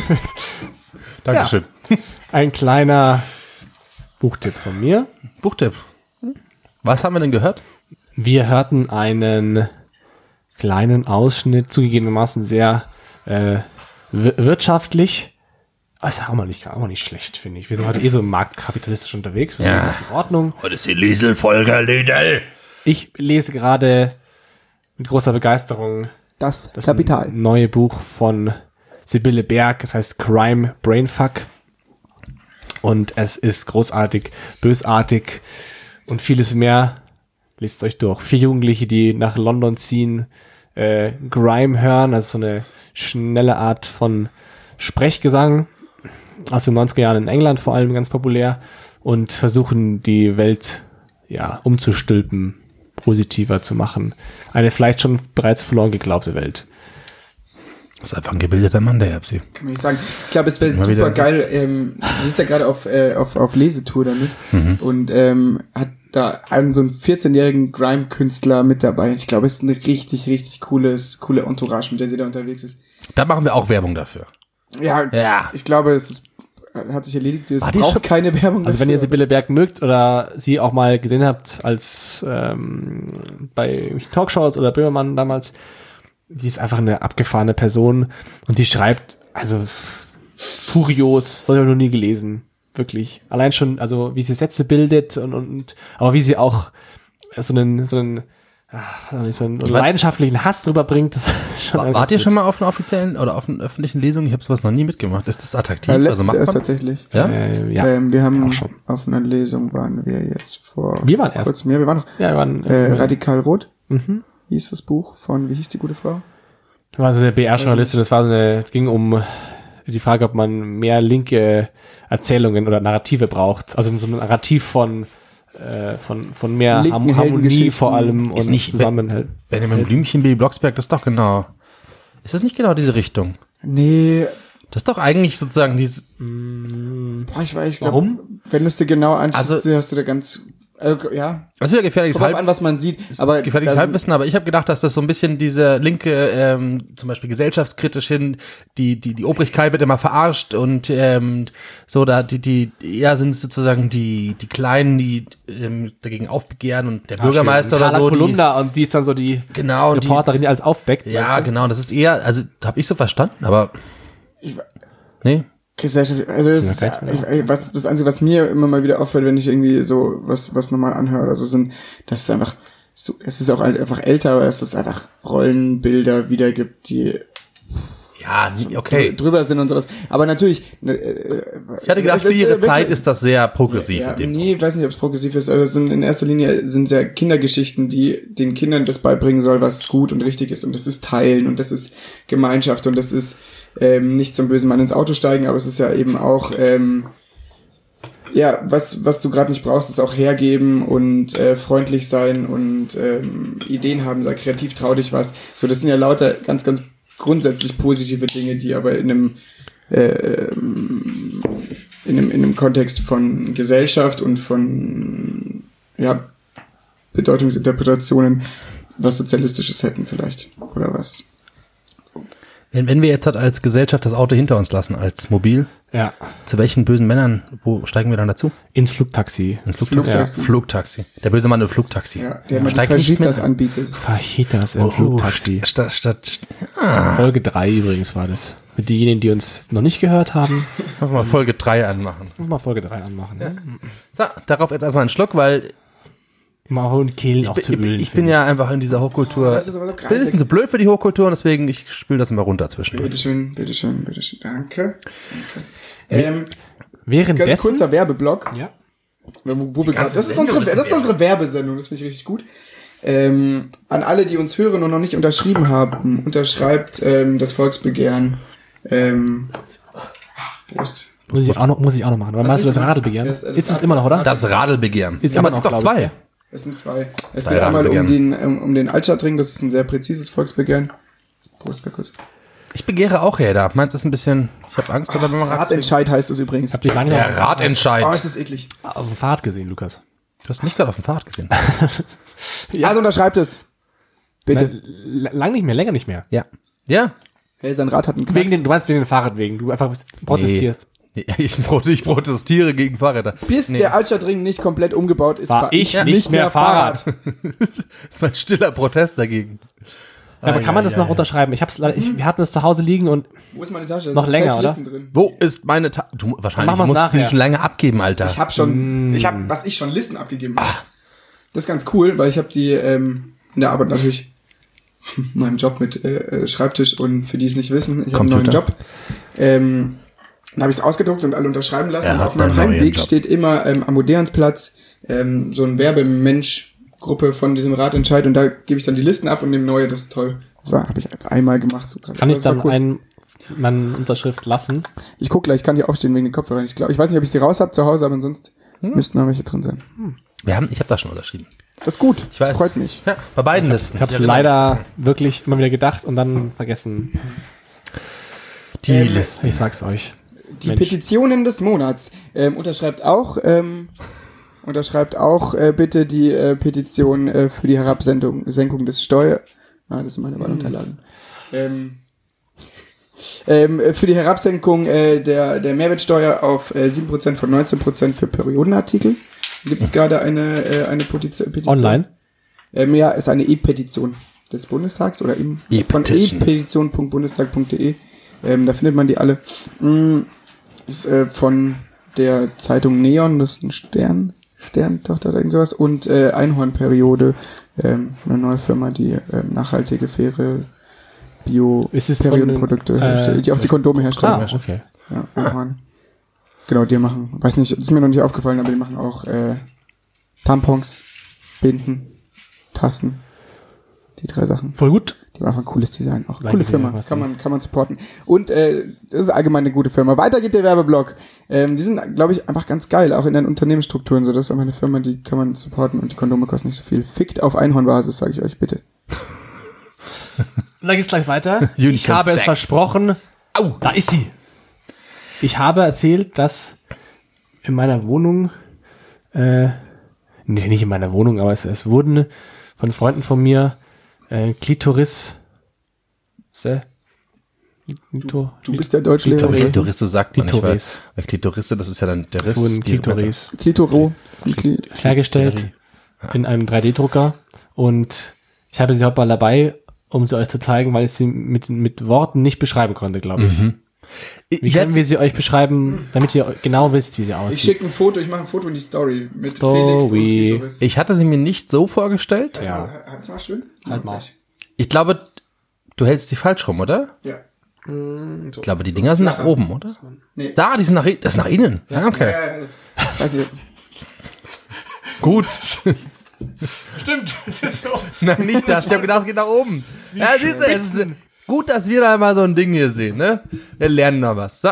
Dankeschön. Ein kleiner Buchtipp von mir. Buchtipp. Was haben wir denn gehört? Wir hörten einen kleinen Ausschnitt, zugegebenermaßen sehr äh, wirtschaftlich. Aber ist auch mal nicht, auch mal nicht schlecht, finde ich. Wir sind heute eh so marktkapitalistisch unterwegs. Ja. sind in Ordnung. Heute ist die Liesel-Folge, Lidl. Ich lese gerade mit großer Begeisterung Das, das Kapital. neue Buch von Sibylle Berg. Es heißt Crime Brainfuck. Und es ist großartig, bösartig und vieles mehr. Lest euch durch. Vier Jugendliche, die nach London ziehen, äh, Grime hören, also so eine schnelle Art von Sprechgesang aus den 90er Jahren in England vor allem ganz populär und versuchen die Welt ja umzustülpen, positiver zu machen. Eine vielleicht schon bereits verloren geglaubte Welt. Das ist einfach ein gebildeter Mann, der Erbsi. Kann man nicht sagen. Ich glaube, es wäre super geil. Ähm, sie ist ja gerade auf, äh, auf, auf Lesetour damit Mhm. und ähm, hat da einen so einen 14-jährigen Grime-Künstler mit dabei. Ich glaube, es ist eine richtig, richtig cooles, coole Entourage, mit der sie da unterwegs ist. Da machen wir auch Werbung dafür. Ja, Ja. ich glaube, es ist, hat sich erledigt. Es War braucht schon- keine Werbung. Also wenn ihr dafür. Sibylle Berg mögt oder sie auch mal gesehen habt als ähm, bei Talkshows oder Böhmermann damals, die ist einfach eine abgefahrene Person und die schreibt, also furios, soll ich noch nie gelesen, wirklich. Allein schon, also wie sie Sätze bildet und, und, und aber wie sie auch so einen, so einen, ah, weiß auch nicht, so einen leidenschaftlichen Hass drüber bringt, das ist schon War, wart ihr schon mal auf einer offiziellen oder auf einer öffentlichen Lesung? Ich habe sowas noch nie mitgemacht. Ist das attraktiv? Ja, also macht erst man? tatsächlich. Ja? Äh, ja. Ähm, wir haben auch schon. auf einer Lesung waren wir jetzt vor Wir waren erst. kurzem. Ja, wir waren noch ja, wir waren, äh, äh, Radikal Rot. mhm. Hieß das Buch von, wie hieß die gute Frau? Das war so eine BR-Journalistin, das war so eine, ging um die Frage, ob man mehr linke Erzählungen oder Narrative braucht. Also so ein Narrativ von, äh, von, von mehr Linken Ham Harmonie vor allem und Ist nicht- Zusammenhalt. Benjamin Blümchen, Billy Blocksberg, das ist doch genau. Ist das nicht genau diese Richtung? Nee, Das ist doch eigentlich sozusagen dieses. boah, ich weiß, ich glaube, Warum? wenn du es dir genau anschaust, Also- hast du da ganz, also, ja, Das ist wieder gefährliches kommt drauf Halb, an, was man sieht. Aber gefährliches das- Halbwissen, aber ich habe gedacht, dass das so ein bisschen diese linke, ähm, zum Beispiel gesellschaftskritisch hin, die, die, die Obrigkeit wird immer verarscht und ähm, so, da die, die, eher sind es sozusagen die, die Kleinen, die ähm, dagegen aufbegehren und der Bürgermeister oder so. Die, Kolumna und die ist dann so die genau, und die, Reporterin, die alles aufdeckt. Ja, weißt du? genau, das ist eher, also habe ich so verstanden, aber Ich- nee. Gesellschaft, also ist, Ja, ich, was, das Einzige, was mir immer mal wieder auffällt, wenn ich irgendwie so was, was nochmal anhöre oder so, sind, dass es einfach, so, es ist auch einfach älter, aber dass es einfach Rollenbilder wiedergibt, die Ja, okay. drüber sind und sowas. Aber natürlich, ne, äh, Ich hatte gedacht, für ist, ihre äh, Zeit ist das sehr progressiv. Ja, dem nee, ich weiß nicht, ob es progressiv ist, aber es sind in erster Linie sind ja Kindergeschichten, die den Kindern das beibringen soll, was gut und richtig ist. Und das ist Teilen und das ist Gemeinschaft und das ist ähm, nicht zum bösen Mann ins Auto steigen, aber es ist ja eben auch ähm, ja, was, was du gerade nicht brauchst, ist auch hergeben und äh, freundlich sein und ähm, Ideen haben, sei kreativ, trau dich was. So, das sind ja lauter ganz, ganz grundsätzlich positive Dinge, die aber in einem, äh, ähm, in einem, in einem Kontext von Gesellschaft und von ja, Bedeutungsinterpretationen was Sozialistisches hätten vielleicht. Oder was. Wenn, wenn wir jetzt halt als Gesellschaft das Auto hinter uns lassen, als Mobil, Ja. zu welchen bösen Männern, wo steigen wir dann dazu? Ins Flugtaxi. Ins Flugtaxi. Flugtaxi. Ja. Flugtaxi. Der böse Mann im Flugtaxi. Ja, der die Steigt nicht Fajitas anbietet. Fajitas im Oh, Flugtaxi. Statt, statt, Folge 3 übrigens war das. Für diejenigen, die uns noch nicht gehört haben, Lass mal Folge 3 anmachen. mal Folge 3 anmachen. Ne? So, darauf jetzt erstmal einen Schluck, weil Mal holen Kehlen auch ich, zu ich, ölen. ich bin ja einfach in dieser Hochkultur. Das ist aber so Ich ein bisschen kreisig. zu blöd für die Hochkultur und deswegen, ich spüle das immer runter zwischendurch. Bitteschön, bitteschön, bitteschön. Danke. Danke. Ähm, ganz Währenddessen. kurzer Werbeblock. ja. Wo, wo wir grad, ganze das, ist unsere, ist das ist unsere Werbesendung, das finde ich richtig gut. Ähm, an alle, die uns hören und noch nicht unterschrieben haben, unterschreibt ähm, das Volksbegehren. Ähm, Prost. Muss ich auch noch, muss ich auch noch machen. Wann machst du das Radelbegehren? Das- das ist es immer noch, oder? Das Radelbegehren. Ist ja, aber immer es noch, gibt doch glaub zwei. Es sind zwei. Es Zwei geht einmal um den, um, um den Altstadtring, das ist ein sehr präzises Volksbegehren. Prost, kurz. Ich begehre auch Räder. Meinst du das ein bisschen, ich habe Angst, oder wenn man Ratentscheid heißt es übrigens. Habt ihr lange Der noch Ratentscheid. Oh, es ist eklig. auf dem Fahrrad gesehen, Lukas? Du hast mich gerade auf dem Fahrrad gesehen. Also unterschreibt es. Bitte. L- Lang nicht mehr, länger nicht mehr. ja. Ja. Hey, sein Rad hat einen Knacks. Wegen den, du meinst wegen den Fahrradwegen. Du einfach protestierst. Nee. Ich, prote- ich protestiere gegen Fahrräder. Bis Nee. der Altstadtring nicht komplett umgebaut ist, War fahr ich nicht mehr Fahrrad. Das ist mein stiller Protest dagegen. Ja, aber Ah, kann man ja, das ja, noch ja. unterschreiben? Ich hab's, ich, wir hatten es zu Hause liegen und Wo ist meine Tasche? Da Noch sind länger, oder? Listen Drin. Wo ist meine Ta Du, wahrscheinlich musst du die nachher. schon lange abgeben, Alter. Ich habe schon, ich habe, was ich schon Listen abgegeben habe. Das ist ganz cool, weil ich habe die ähm, in der Arbeit natürlich meinem Job mit äh, äh, Schreibtisch und für die es nicht wissen, ich habe einen neuen. Job. Ähm, dann habe ich es ausgedruckt und alle unterschreiben lassen. Auf meinem Heimweg steht immer ähm, am Odeonsplatz ähm, so ein Werbemensch-Gruppe von diesem Ratentscheid und da gebe ich dann die Listen ab und nehme neue, das ist toll. So, habe ich jetzt einmal gemacht. So kann ich dann cool. einen, meine Unterschrift lassen. Ich guck gleich, ich kann hier aufstehen wegen den Kopfhörern. Ich glaube, ich weiß nicht, ob ich sie raus habe zu Hause, aber sonst Hm? müssten noch welche drin sein. Wir haben, ich habe das schon unterschrieben. Das ist gut. Ich weiß. Das freut mich. Ja, bei beiden Listen. Ich habe es genau. leider wirklich immer wieder gedacht und dann vergessen. Die Ähm, Listen. Ich sag's euch. Die Mensch. Petitionen des Monats. Ähm, unterschreibt auch, ähm, unterschreibt auch äh, bitte die äh, Petition äh, für die Herabsenkung Senkung des Steuer. Ah, das sind meine Wahlunterlagen. Ähm, ähm, äh, für die Herabsenkung äh, der, der Mehrwertsteuer auf äh, 7% von 19% für Periodenartikel. Gibt es gerade eine, äh, eine Petition? Online? Ähm, ja, ist eine E-Petition des Bundestags oder im, von E-Petition. e-petition.bundestag.de. Ähm, da findet man die alle. Mm, ist äh, von der Zeitung Neon, das ist ein Stern, Sterntochter oder irgend sowas, und äh, Einhornperiode, ähm, eine neue Firma, die ähm, nachhaltige, faire bio Ist es von Periodenprodukte den, äh, herstellt, die auch die Kondome herstellen. Ah, okay. Ja, Einhorn. Genau, die machen, weiß nicht, ist mir noch nicht aufgefallen, aber die machen auch äh, Tampons, Binden, Tassen. Die drei Sachen. Voll gut. Die machen ein cooles Design. Auch Like coole Firma. Kann denn? man, kann man supporten. Und äh, das ist allgemein eine gute Firma. Weiter geht der Werbeblock. Ähm, die sind, glaube ich, einfach ganz geil, auch in den Unternehmensstrukturen. So, das ist einfach eine Firma, die kann man supporten und die Kondome kosten nicht so viel. Fickt auf Einhornbasis, sage ich euch bitte. Dann geht's gleich weiter. Ich habe es versprochen. Au, da ist sie. Ich habe erzählt, dass in meiner Wohnung, äh, nee, nicht in meiner Wohnung, aber es, es wurden von Freunden von mir äh, Klitoris. Se? Klito, Du bist der Deutschlehrer. Klitoris. Klitorisse sagt man nicht, weil, Klitoris. weil Klitorisse, das ist ja dann der Riss. die- Klitoris Klitoro. Hergestellt in einem 3D-Drucker und ich habe sie heute mal dabei, um sie euch zu zeigen, weil ich sie mit, mit Worten nicht beschreiben konnte, glaube ich. Wie können Jetzt, wir sie euch beschreiben, damit ihr genau wisst, wie sie ich aussieht? schicke ein Foto, ich mache ein Foto in die Story mit Story. Felix und Klitoris. ich hatte sie mir nicht so vorgestellt. Ja. Halt's mal schön. Halt mal. Ich glaube, du hältst sie falsch rum, oder? Ja. So. Ich glaube, die Dinger sind nach oben, oder? Nee. Da, die sind nach, das ist nach innen. Ja, okay. Ja, das, ich, Gut. Stimmt, es ist so. Nein, nicht das. Ich habe gedacht, es geht nach oben. ja, siehst du, es ist gut, dass wir da mal so ein Ding hier sehen, ne? Wir lernen noch was. So.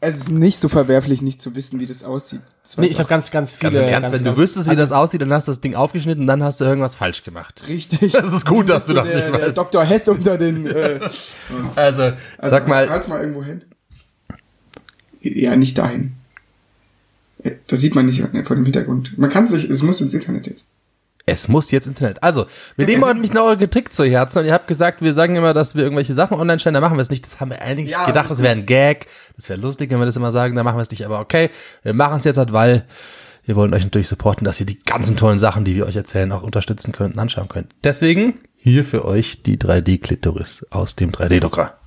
Es ist nicht so verwerflich, nicht zu wissen, wie das aussieht. Das Nee, ich glaube ganz, ganz viele. Ganz im Ernst, ganz, wenn du ganz- wüsstest, wie das aussieht, dann hast du das Ding aufgeschnitten und dann hast du irgendwas falsch gemacht. Richtig. Das ist gut, dass du das der, nicht der weißt. Dr. Hess unter den. Äh, Also, also, sag mal, Halt's mal irgendwo hin. Ja, nicht dahin. Äh, Das sieht man nicht vor dem Hintergrund. Man kann sich, es muss ins Internet jetzt. Es muss jetzt Internet. Also, wir nehmen heute mich noch eure Trick zu Herzen und ihr habt gesagt, wir sagen immer, dass wir irgendwelche Sachen online stellen, da machen wir es nicht. Das haben wir eigentlich Ja, gedacht, das wäre ein Gag. Das wäre lustig, wenn wir das immer sagen, da machen wir es nicht. Aber okay, wir machen es jetzt halt, weil wir wollen euch natürlich supporten, dass ihr die ganzen tollen Sachen, die wir euch erzählen, auch unterstützen könnt und anschauen könnt. Deswegen hier für euch die 3D-Klitoris aus dem 3D-Drucker.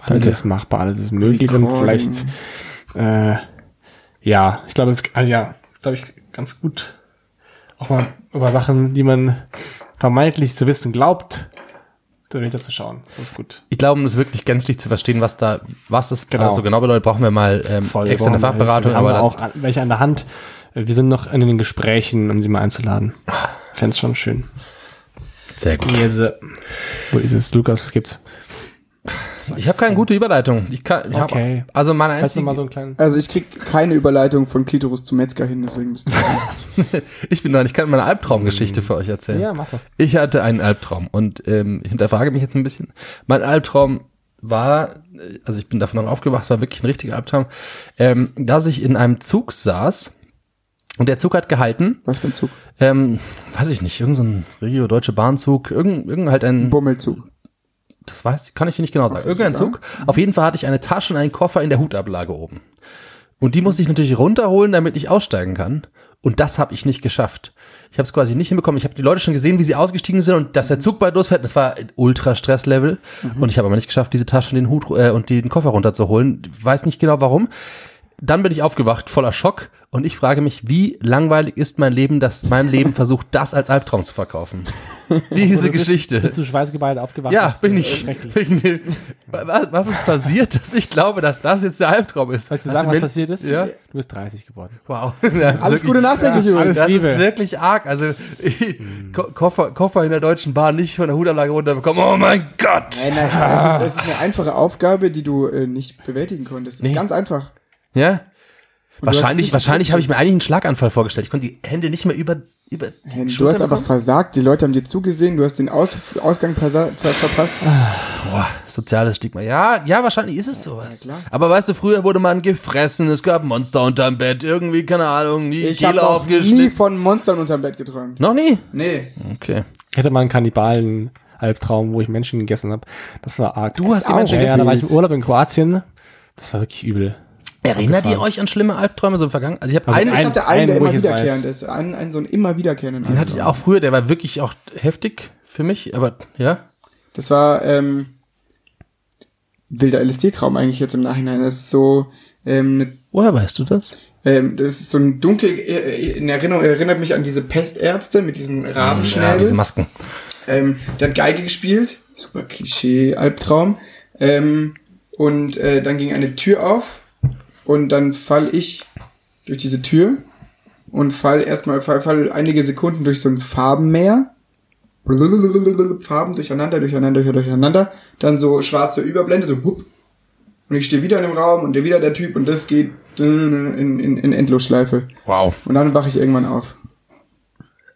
Alles ist machbar, alles ist möglich und vielleicht, äh, ja, ich glaube, es ist, also ja, glaube ich, ganz gut auch mal über Sachen, die man vermeintlich zu wissen glaubt, dahinter zu schauen. Das ist gut. Ich glaube, um es wirklich gänzlich zu verstehen, was da, was das Genau. genau. so genau bedeutet, brauchen wir mal ähm, externe Fachberatung. Aber auch auch an- welche an der Hand. Wir sind noch in den Gesprächen, um sie mal einzuladen. Fände es schon schön. sehr gut. Yes. Wo ist es? Lukas, was gibt's? Ich habe keine gute Überleitung. Ich kann, ich Okay. Hab, also meine einzige, mal so einen kleinen. Also ich krieg keine Überleitung von Klitoris zu Metzger hin, deswegen müssen wir. ich bin dran. Ich kann meine Albtraumgeschichte für euch erzählen. Ja, mach doch. Ich hatte einen Albtraum und ähm, ich hinterfrage mich jetzt ein bisschen. Mein Albtraum war, also ich bin davon noch aufgewacht, es war wirklich ein richtiger Albtraum, ähm, dass ich in einem Zug saß und der Zug hat gehalten, Was für ein Zug? ähm, weiß ich nicht, irgendein so ein Regio-Deutsche Bahnzug, irgend, irgend halt ein, Bummelzug. Das weiß ich, kann ich nicht genau sagen, irgendein Zug. Auf jeden Fall hatte ich eine Tasche und einen Koffer in der Hutablage oben. Und die musste ich natürlich runterholen, damit ich aussteigen kann. Und das habe ich nicht geschafft. Ich habe es quasi nicht hinbekommen. Ich habe die Leute schon gesehen, wie sie ausgestiegen sind und dass der Zug bald losfährt. Das war ein Ultra-Stress-Level. Und ich habe aber nicht geschafft, diese Tasche und den Hut äh, und den Koffer runterzuholen. Weiß nicht genau warum. Dann bin ich aufgewacht, voller Schock. Und ich frage mich, wie langweilig ist mein Leben, dass mein Leben versucht, das als Albtraum zu verkaufen. Diese Du bist- Geschichte. Bist du schweißgebadet aufgewacht? Ja, ist, bin äh, ich. Bin ich was, was ist passiert, dass ich glaube, dass das jetzt der Albtraum ist? Soll ich dir Hast sagen, du was passiert ist? Ja. Du bist 30 geworden. Wow. Ist Alles wirklich- Gute nachträglich Ja, übrigens. Das ist Liebe. wirklich arg. Also Ko Koffer, Koffer in der Deutschen Bahn nicht von der Hutablage runterbekommen. Oh mein Gott. Nein, nein, es ist, es ist eine einfache Aufgabe, die du äh, nicht bewältigen konntest. Es ist Nee. ganz einfach. Ja. Und Wahrscheinlich, wahrscheinlich habe ich mir eigentlich einen Schlaganfall vorgestellt. Ich konnte die Hände nicht mehr über über die Du hast einfach versagt, die Leute haben dir zugesehen, du hast den Aus Ausgang ver verpasst. Boah, soziales Stigma. Ja, ja, wahrscheinlich ist es sowas. Ja, klar. Aber weißt du, früher wurde man gefressen, es gab Monster unterm Bett, irgendwie, keine Ahnung, die Ich habe nie von Monstern unterm Bett geträumt. Noch nie? Nee. Okay. Ich hatte mal einen Kannibalen-Albtraum, wo ich Menschen gegessen habe. Das war arg. Du hast die auch. Menschen ja, ja, da war ich im. Urlaub in Kroatien. Das war wirklich übel. Erinnert ihr euch an schlimme Albträume so im Vergangen? Also ich habe Also einen, Ich hatte einen, der einen, wo immer wiederkehrend weiß. ist. Einen, einen so einen immer wiederkehrenden. den hatte ich auch früher, der war wirklich auch heftig für mich, aber ja. Das war ähm, wilder LSD-Traum eigentlich jetzt im Nachhinein. Das ist so ähm, eine Woher weißt du das? ähm, das ist so ein dunkel, äh, in Erinnerung, erinnert mich an diese Pestärzte mit diesen Ja, Rabenschnäbel. diese Masken. ähm, der hat Geige gespielt, super Klischee, Albtraum. Ähm, und äh, dann ging eine Tür auf und dann fall ich durch diese Tür und fall erstmal fall, fall einige Sekunden durch so ein Farbenmeer. Farben durcheinander, durcheinander, durcheinander. Dann so schwarze Überblende, so hup. Und ich stehe wieder in dem Raum und der wieder der Typ und das geht in, in, in Endlosschleife. Wow. Und dann wache ich irgendwann auf.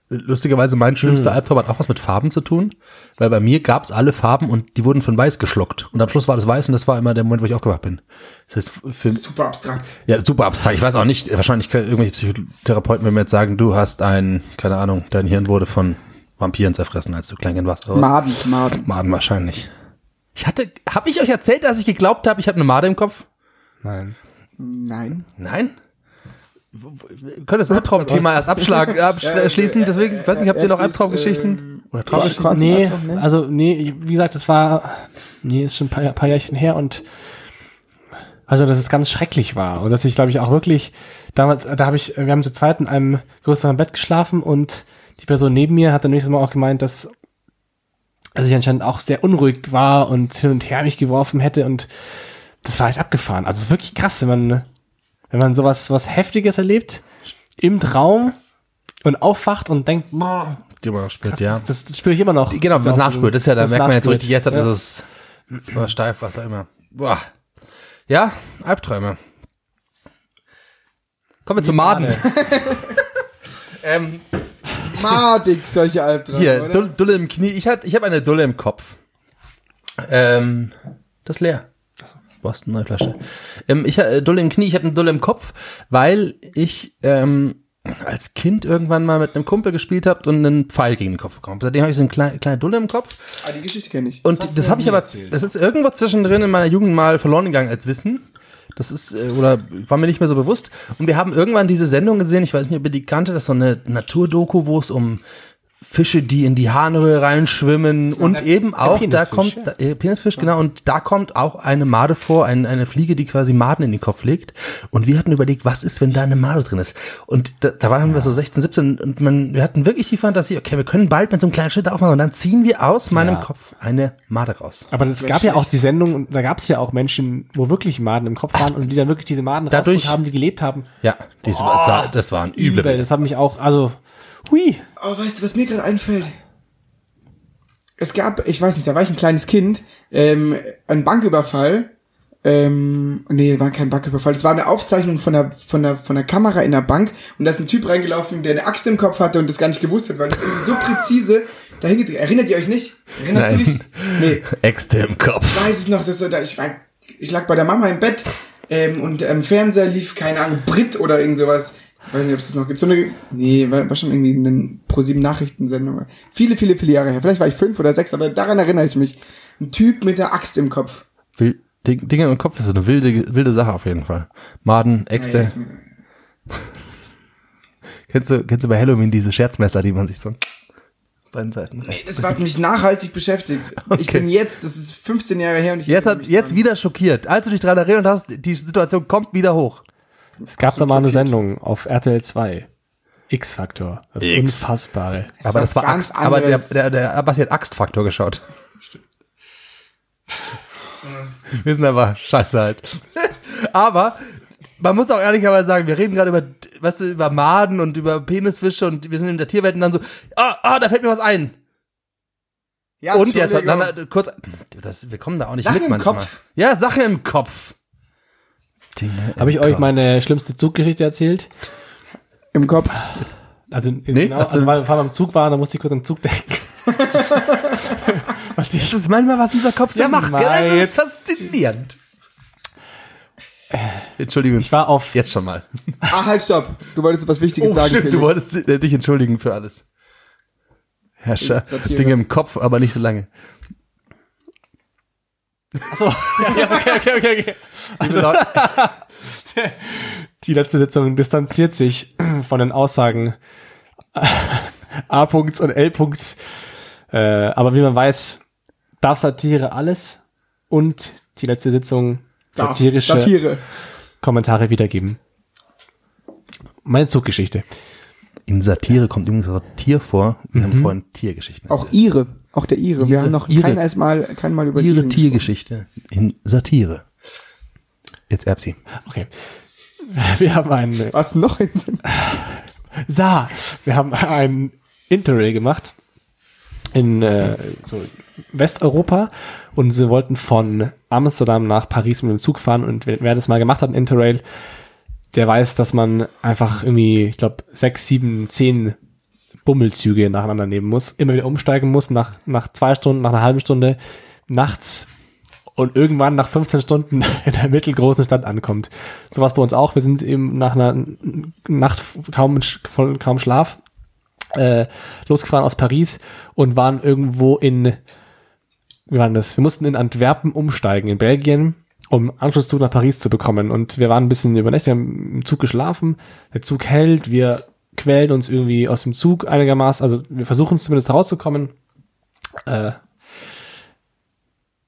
Lustigerweise mein schlimmster Albtraum hat auch was mit Farben zu tun, weil bei mir gab's alle Farben und die wurden von weiß geschluckt. Und am Schluss war das weiß und das war immer der Moment, wo ich aufgewacht bin. Das heißt, für, Super abstrakt. ja, super abstrakt. Ich weiß auch nicht, wahrscheinlich können irgendwelche Psychotherapeuten mir jetzt sagen, du hast ein, keine Ahnung, dein Hirn wurde von Vampiren zerfressen, als du klein warst. Maden, Maden. Maden wahrscheinlich. Ich hatte, habe ich euch erzählt, dass ich geglaubt habe, ich habe eine Made im Kopf? Nein. Nein. Nein? Können das Albtraumthema erst abschlagen, abschließen, deswegen, ich weiß nicht, habt ihr noch Albtraumgeschichten? Oder Traumgeschichten? Nee, Albtraum, ne? also nee, wie gesagt, das war, nee, ist schon ein paar, paar Jährchen her und also, dass es ganz schrecklich war und dass ich, glaube ich, auch wirklich damals, da habe ich, wir haben zu zweit in einem größeren Bett geschlafen und die Person neben mir hat dann nächstes Mal auch gemeint, dass also ich anscheinend auch sehr unruhig war und hin und her mich geworfen hätte und das war echt abgefahren. Also es ist wirklich krass, wenn man, wenn man sowas was Heftiges erlebt im Traum und aufwacht und denkt, boah, Die man auch spürt, krass, ja. das, das spüre ich immer noch. Genau, wenn es nachspürt, das ist ja, da merkt man jetzt richtig, jetzt hat Ja. es oder steif, was auch immer. Boah. Ja, Albträume. Kommen wir zu Maden. ähm, Madig, solche Albträume, hier, oder? Dulle, Dulle im Knie. Ich, hat- ich habe eine Dulle im Kopf. Ähm, das ist leer. Boston, neue Flasche. Ähm, ich äh, Dulle im Knie, ich habe eine Dulle im Kopf, weil ich ähm, als Kind irgendwann mal mit einem Kumpel gespielt habe und einen Pfeil gegen den Kopf bekommen. Seitdem habe ich so eine kleine, kleine Dulle im Kopf. Ah, die Geschichte kenne ich. Und das, habe ich aber, das ist irgendwo zwischendrin in meiner Jugend mal verloren gegangen als Wissen. Das ist, äh, oder war mir nicht mehr so bewusst. Und wir haben irgendwann diese Sendung gesehen, ich weiß nicht, ob ihr die kannte, das ist so eine Naturdoku, wo es um Fische, die in die Harnröhre reinschwimmen und eben auch, da Penisfisch, kommt, ja. äh, Penisfisch, genau, und da kommt auch eine Made vor, ein, eine Fliege, die quasi Maden in den Kopf legt. Und wir hatten überlegt, was ist, wenn da eine Made drin ist? Und da, da waren wir so 16, 17 und man, wir hatten wirklich die Fantasie, okay, wir können bald mit so einem kleinen Schritt aufmachen und dann ziehen wir aus meinem Ja. Kopf eine Made raus. Aber es gab ja auch die Sendung, und da gab es ja auch Menschen, wo wirklich Maden im Kopf waren und die dann wirklich diese Maden Dadurch- haben, die gelebt haben. Ja, das, war, das waren üble Übel. Das hat mich auch, also, hui. Oh, weißt du, was mir gerade einfällt? Es gab, ich weiß nicht, da war ich ein kleines Kind, ähm, ein Banküberfall. Ähm, nee, war kein Banküberfall. Das war eine Aufzeichnung von der, von der, von der Kamera in der Bank und da ist ein Typ reingelaufen, der eine Axt im Kopf hatte und das gar nicht gewusst hat, weil das irgendwie so präzise dahin geht. Erinnert ihr euch nicht? Erinnerst du Nein. dich? Nee. Äxte im Kopf. Ich weiß es noch, dass da, ich war, ich lag bei der Mama im Bett ähm, und im Fernseher lief, keine Ahnung, Brit oder irgend sowas. Ich weiß nicht, ob es das noch gibt. So eine, nee, war, war schon irgendwie eine Pro7 Nachrichtensendung. Viele, viele, viele Jahre her. Vielleicht war ich fünf oder sechs, aber daran erinnere ich mich. Ein Typ mit der Axt im Kopf. Will, Ding, Dinge im Kopf ist eine wilde, wilde Sache auf jeden Fall. Maden, Äxte. Ja, kennst, du, kennst du bei Halloween diese Scherzmesser, die man sich so beiden Seiten Nee, das hat mich nachhaltig beschäftigt. Ich Okay. bin jetzt, das ist 15 Jahre her und ich Jetzt, hat, mich jetzt dran. wieder schockiert. Als du dich daran erinnert hast, die Situation kommt wieder hoch. Es gab da mal eine. Sendung auf RTL 2. X-Faktor. Das X. Unfassbare. Das aber das war ganz Axt, aber der, der, der Basti hat Axtfaktor geschaut. Wir sind aber scheiße halt. aber man muss auch ehrlicherweise sagen, wir reden gerade über, weißt du, über Maden und über Penisfische und wir sind in der Tierwelt und dann so, ah, ah, da fällt mir was ein. Ja, und jetzt, na, na, kurz, das, wir kommen da auch nicht Sachen mit im manchmal. Kopf. Ja, Sache im Kopf. Dinge Habe ich im euch Kopf. meine schlimmste Zuggeschichte erzählt? Im Kopf. Also, Nee, genau, du- also weil wir beim Zug waren, da musste ich kurz am Zug denken. Was ich, Das ist manchmal, was unser Kopf so Ja, macht. Das ist faszinierend. Entschuldigung. ich war auf, jetzt schon mal. Ah, halt, stopp. Du wolltest was Wichtiges Oh, sagen. stimmt, du wolltest äh, dich entschuldigen für alles. Herrscher, Satire. Dinge im Kopf, aber nicht so lange. Achso, ja, jetzt, okay, okay, okay, okay. Leute, Die letzte Sitzung distanziert sich von den Aussagen A. -Punkts und L. -Punkts. Äh, aber wie man weiß, darf Satire alles und die letzte Sitzung Darf. satirische Satire. Kommentare wiedergeben. Meine Zuggeschichte. in Satire kommt übrigens auch Tier vor. Wir haben vorhin Tiergeschichten. Auch ihre. Auch der ihre. Wir Ihre- haben noch ihre- kein Mal, kein Mal über ihre Tiergeschichte in Satire. Jetzt Erbsi. Okay. Wir haben einen. Was noch in Sinn? Sa, wir haben ein Interrail gemacht in äh, so Westeuropa und sie wollten von Amsterdam nach Paris mit dem Zug fahren und wer, wer das mal gemacht hat, ein Interrail, der weiß, dass man einfach irgendwie, ich glaube, sechs, sieben, zehn Bummelzüge nacheinander nehmen muss, immer wieder umsteigen muss, nach, nach zwei Stunden, nach einer halben Stunde, nachts und irgendwann nach 15 Stunden in der mittelgroßen Stadt ankommt. Sowas bei uns auch. Wir sind eben nach einer Nacht kaum, voll, kaum Schlaf äh, losgefahren aus Paris und waren irgendwo in, wie war das? Wir mussten in Antwerpen umsteigen, in Belgien, um Anschlusszug nach Paris zu bekommen. Und wir waren ein bisschen übernächtigt, wir haben im Zug geschlafen, der Zug hält, wir quälen uns irgendwie aus dem Zug einigermaßen, also wir versuchen zumindest rauszukommen. Äh,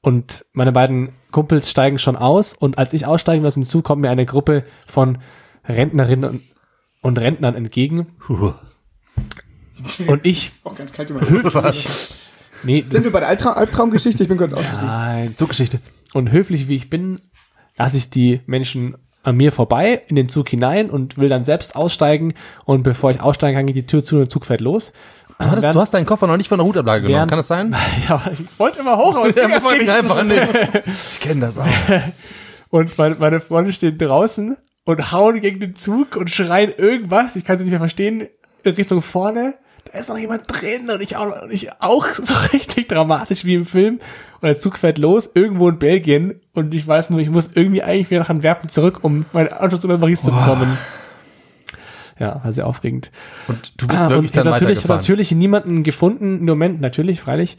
und meine beiden Kumpels steigen schon aus und als ich aussteigen will aus dem Zug, kommt mir eine Gruppe von Rentnerinnen und, Rentnern entgegen. Und ich Auch ganz kalt höflich. Nee, Sind wir bei der Albtraum Albtraumgeschichte? Ich bin kurz ausgestiegen. Nein, Zuggeschichte. Und höflich wie ich bin, lasse ich die Menschen an mir vorbei in den Zug hinein und will dann selbst aussteigen. Und bevor ich aussteigen kann, geht die Tür zu und der Zug fährt los. Du, hattest, Während- du hast deinen Koffer noch nicht von der Hutablage genommen. Während- Kann das sein? Ja, ich wollte immer hoch, aber es ging einfach ging einfach nicht. Ich kenne das auch. Und meine, meine Freunde stehen draußen und hauen gegen den Zug und schreien irgendwas, ich kann es nicht mehr verstehen, in Richtung vorne. Da ist noch jemand drin und ich auch, und ich auch so richtig dramatisch wie im Film. Und der Zug fährt los, irgendwo in Belgien. Und ich weiß nur, ich muss irgendwie eigentlich wieder nach Antwerpen zurück, um mein Auto zu Paris zu bekommen. Ja, war sehr aufregend. Und du bist Ah, wirklich und ich dann natürlich, natürlich niemanden gefunden, im Moment natürlich, freilich,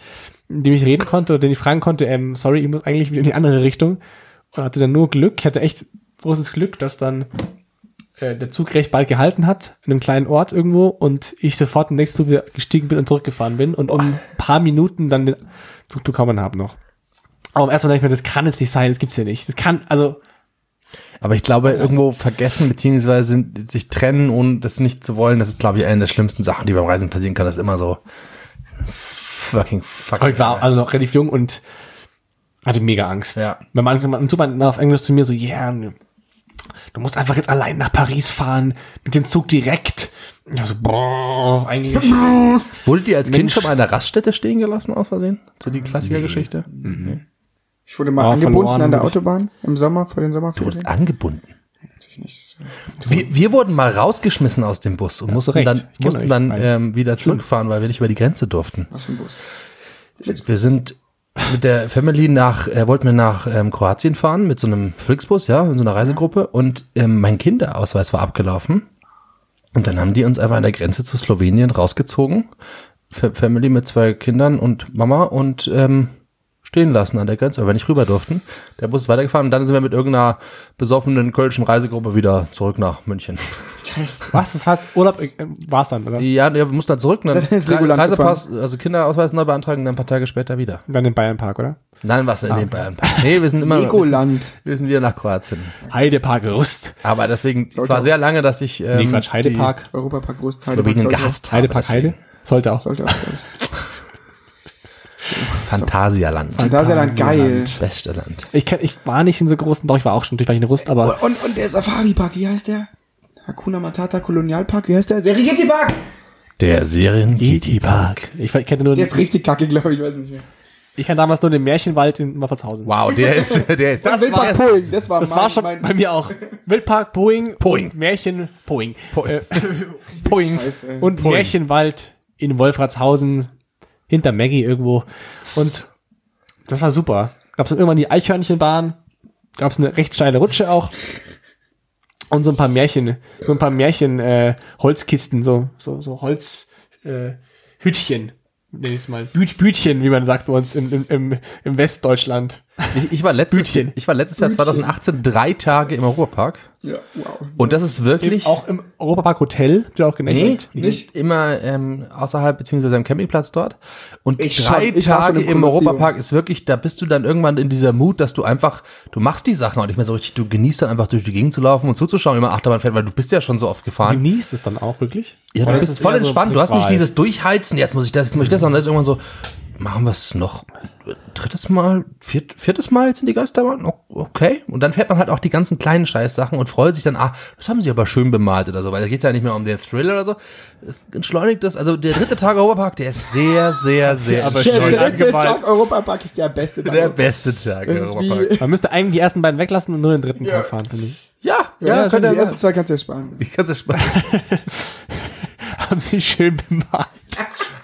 mit dem ich reden konnte oder den ich fragen konnte, ähm, sorry, ich muss eigentlich wieder in die andere Richtung. Und hatte dann nur Glück, ich hatte echt großes Glück, dass dann äh, der Zug recht bald gehalten hat, in einem kleinen Ort irgendwo und ich sofort im nächsten Zug wieder gestiegen bin und zurückgefahren bin und um ein paar Minuten dann den Zug bekommen habe noch. Aber am ersten Mal dachte ich mir, das kann jetzt nicht sein, das gibt's ja nicht. Das kann, also, Aber ich glaube, irgendwo vergessen beziehungsweise sich trennen und das nicht zu wollen, das ist, glaube ich, eine der schlimmsten Sachen, die beim Reisen passieren kann. Das ist immer so fucking fucking. Aber ich war also noch relativ jung und hatte mega Angst. Ja. Wenn man man super auf Englisch zu mir so, yeah, du musst einfach jetzt allein nach Paris fahren, mit dem Zug direkt. Ich war so, boah, eigentlich. Wurdet ihr als Kind Mensch. schon mal an der Raststätte stehen gelassen, aus Versehen? So die Klassikergeschichte? Ich wurde mal Aber angebunden an der wurde. Autobahn im Sommer vor den Du wurdest Sommerferien. angebunden. Natürlich nicht. Wir, wir wurden mal rausgeschmissen aus dem Bus und mussten recht. dann, mussten euch dann ähm, wieder zurückfahren, weil wir nicht über die Grenze durften. Was für ein Bus. Wir sind mit der Family nach, äh, wollten wir nach ähm, Kroatien fahren mit so einem Flixbus, ja, in so einer Reisegruppe und ähm, mein Kinderausweis war abgelaufen. Und dann haben die uns einfach an der Grenze zu Slowenien rausgezogen. Fa- Family mit zwei Kindern und Mama und ähm, stehen lassen an der Grenze, weil wir nicht rüber durften. Der Bus ist weitergefahren und dann sind wir mit irgendeiner besoffenen kölschen Reisegruppe wieder zurück nach München. Was, das heißt, Urlaub äh, war's dann, oder? Ja, wir mussten dann zurück. Dann Seid ihr ins Re- Legoland Reisepass, also Kinderausweis neu beantragen, dann ein paar Tage später wieder. Dann im Bayernpark, oder? Nein, was in den Bayern. Nee, wir sind immer Legoland. wir sind wieder nach Kroatien. Heidepark Rust. Aber deswegen, es war sehr lange, dass ich ähm, Nee, Quatsch, Heidepark. Europapark Großteil. Slowenien gehasst habe. Heidepark. Heide. Sollte auch. Sollte auch, glaub ich. Phantasialand. Phantasialand, geil. Beste Land. Ich, kenn, ich war nicht in so großen, doch, ich war auch schon, natürlich war ich in Rust, aber Und, und der Safari-Park, wie heißt der? Hakuna Matata Kolonialpark, wie heißt der? Serengeti-Park! Der Serengeti-Park. ich kenne nur, Der ist richtig kacke, glaube ich, weiß nicht mehr. ich kenne damals nur den Märchenwald in Maffertshausen. Wow, der ist, der ist, Und Wildpark war- Poing, das war Das mein, war schon mein, bei mir auch. Wildpark, Poing, Poing. und Märchen, Poing. Äh, Poing. Scheiße. Und Poing. Märchenwald in Wolfratshausen, hinter Maggie irgendwo. Und das war super. Gab's dann irgendwann die Eichhörnchenbahn, gab's eine recht steile Rutsche auch. Und so ein paar Märchen, so ein paar Märchen, äh, Holzkisten, so, so, so Holz, äh, Hütchen, nenn ich's mal. Büt, Bütchen, wie man sagt bei uns im, im, im Westdeutschland. Ich, ich war letztes, Bütchen. ich war letztes Jahr 2018 drei Tage im Europapark. Ja, wow. Und das ist wirklich, Auch im Europapark Hotel, du auch genannt Nee. Nicht? immer ähm, außerhalb beziehungsweise am Campingplatz dort. Und Ich drei schon- Tage im im. Europapark ist wirklich, da bist du dann irgendwann in dieser Mut, dass du einfach, du machst die Sachen auch nicht mehr so richtig, du genießt dann einfach durch die Gegend zu laufen und zuzuschauen, wie man Achterbahn fährt, weil du bist ja schon so oft gefahren. Genießt es dann auch wirklich? Ja, du bist voll eher so entspannt, du hast nicht dieses Durchheizen, jetzt muss ich das, jetzt muss ich das, sondern das ist irgendwann so, machen wir es noch drittes Mal, viert, viertes Mal jetzt in die Geisterbahn? Okay. Und dann fährt man halt auch die ganzen kleinen Scheißsachen und freut sich dann, ah, das haben sie aber schön bemalt oder so, weil da geht's ja nicht mehr um den Thrill oder so. Es entschleunigt das. Also der dritte Tag Europapark, der ist sehr, sehr, sehr aber Der schön dritte angemalt. Tag Europapark ist der beste Tag. der beste Tag Europapark. Man müsste eigentlich die ersten beiden weglassen und nur den dritten Ja. Tag fahren, finde ich. Ja, ja, ja, könnt die ersten zwei kannst du ja sparen. Ich kann's ja sparen. Haben sie schön bemalt.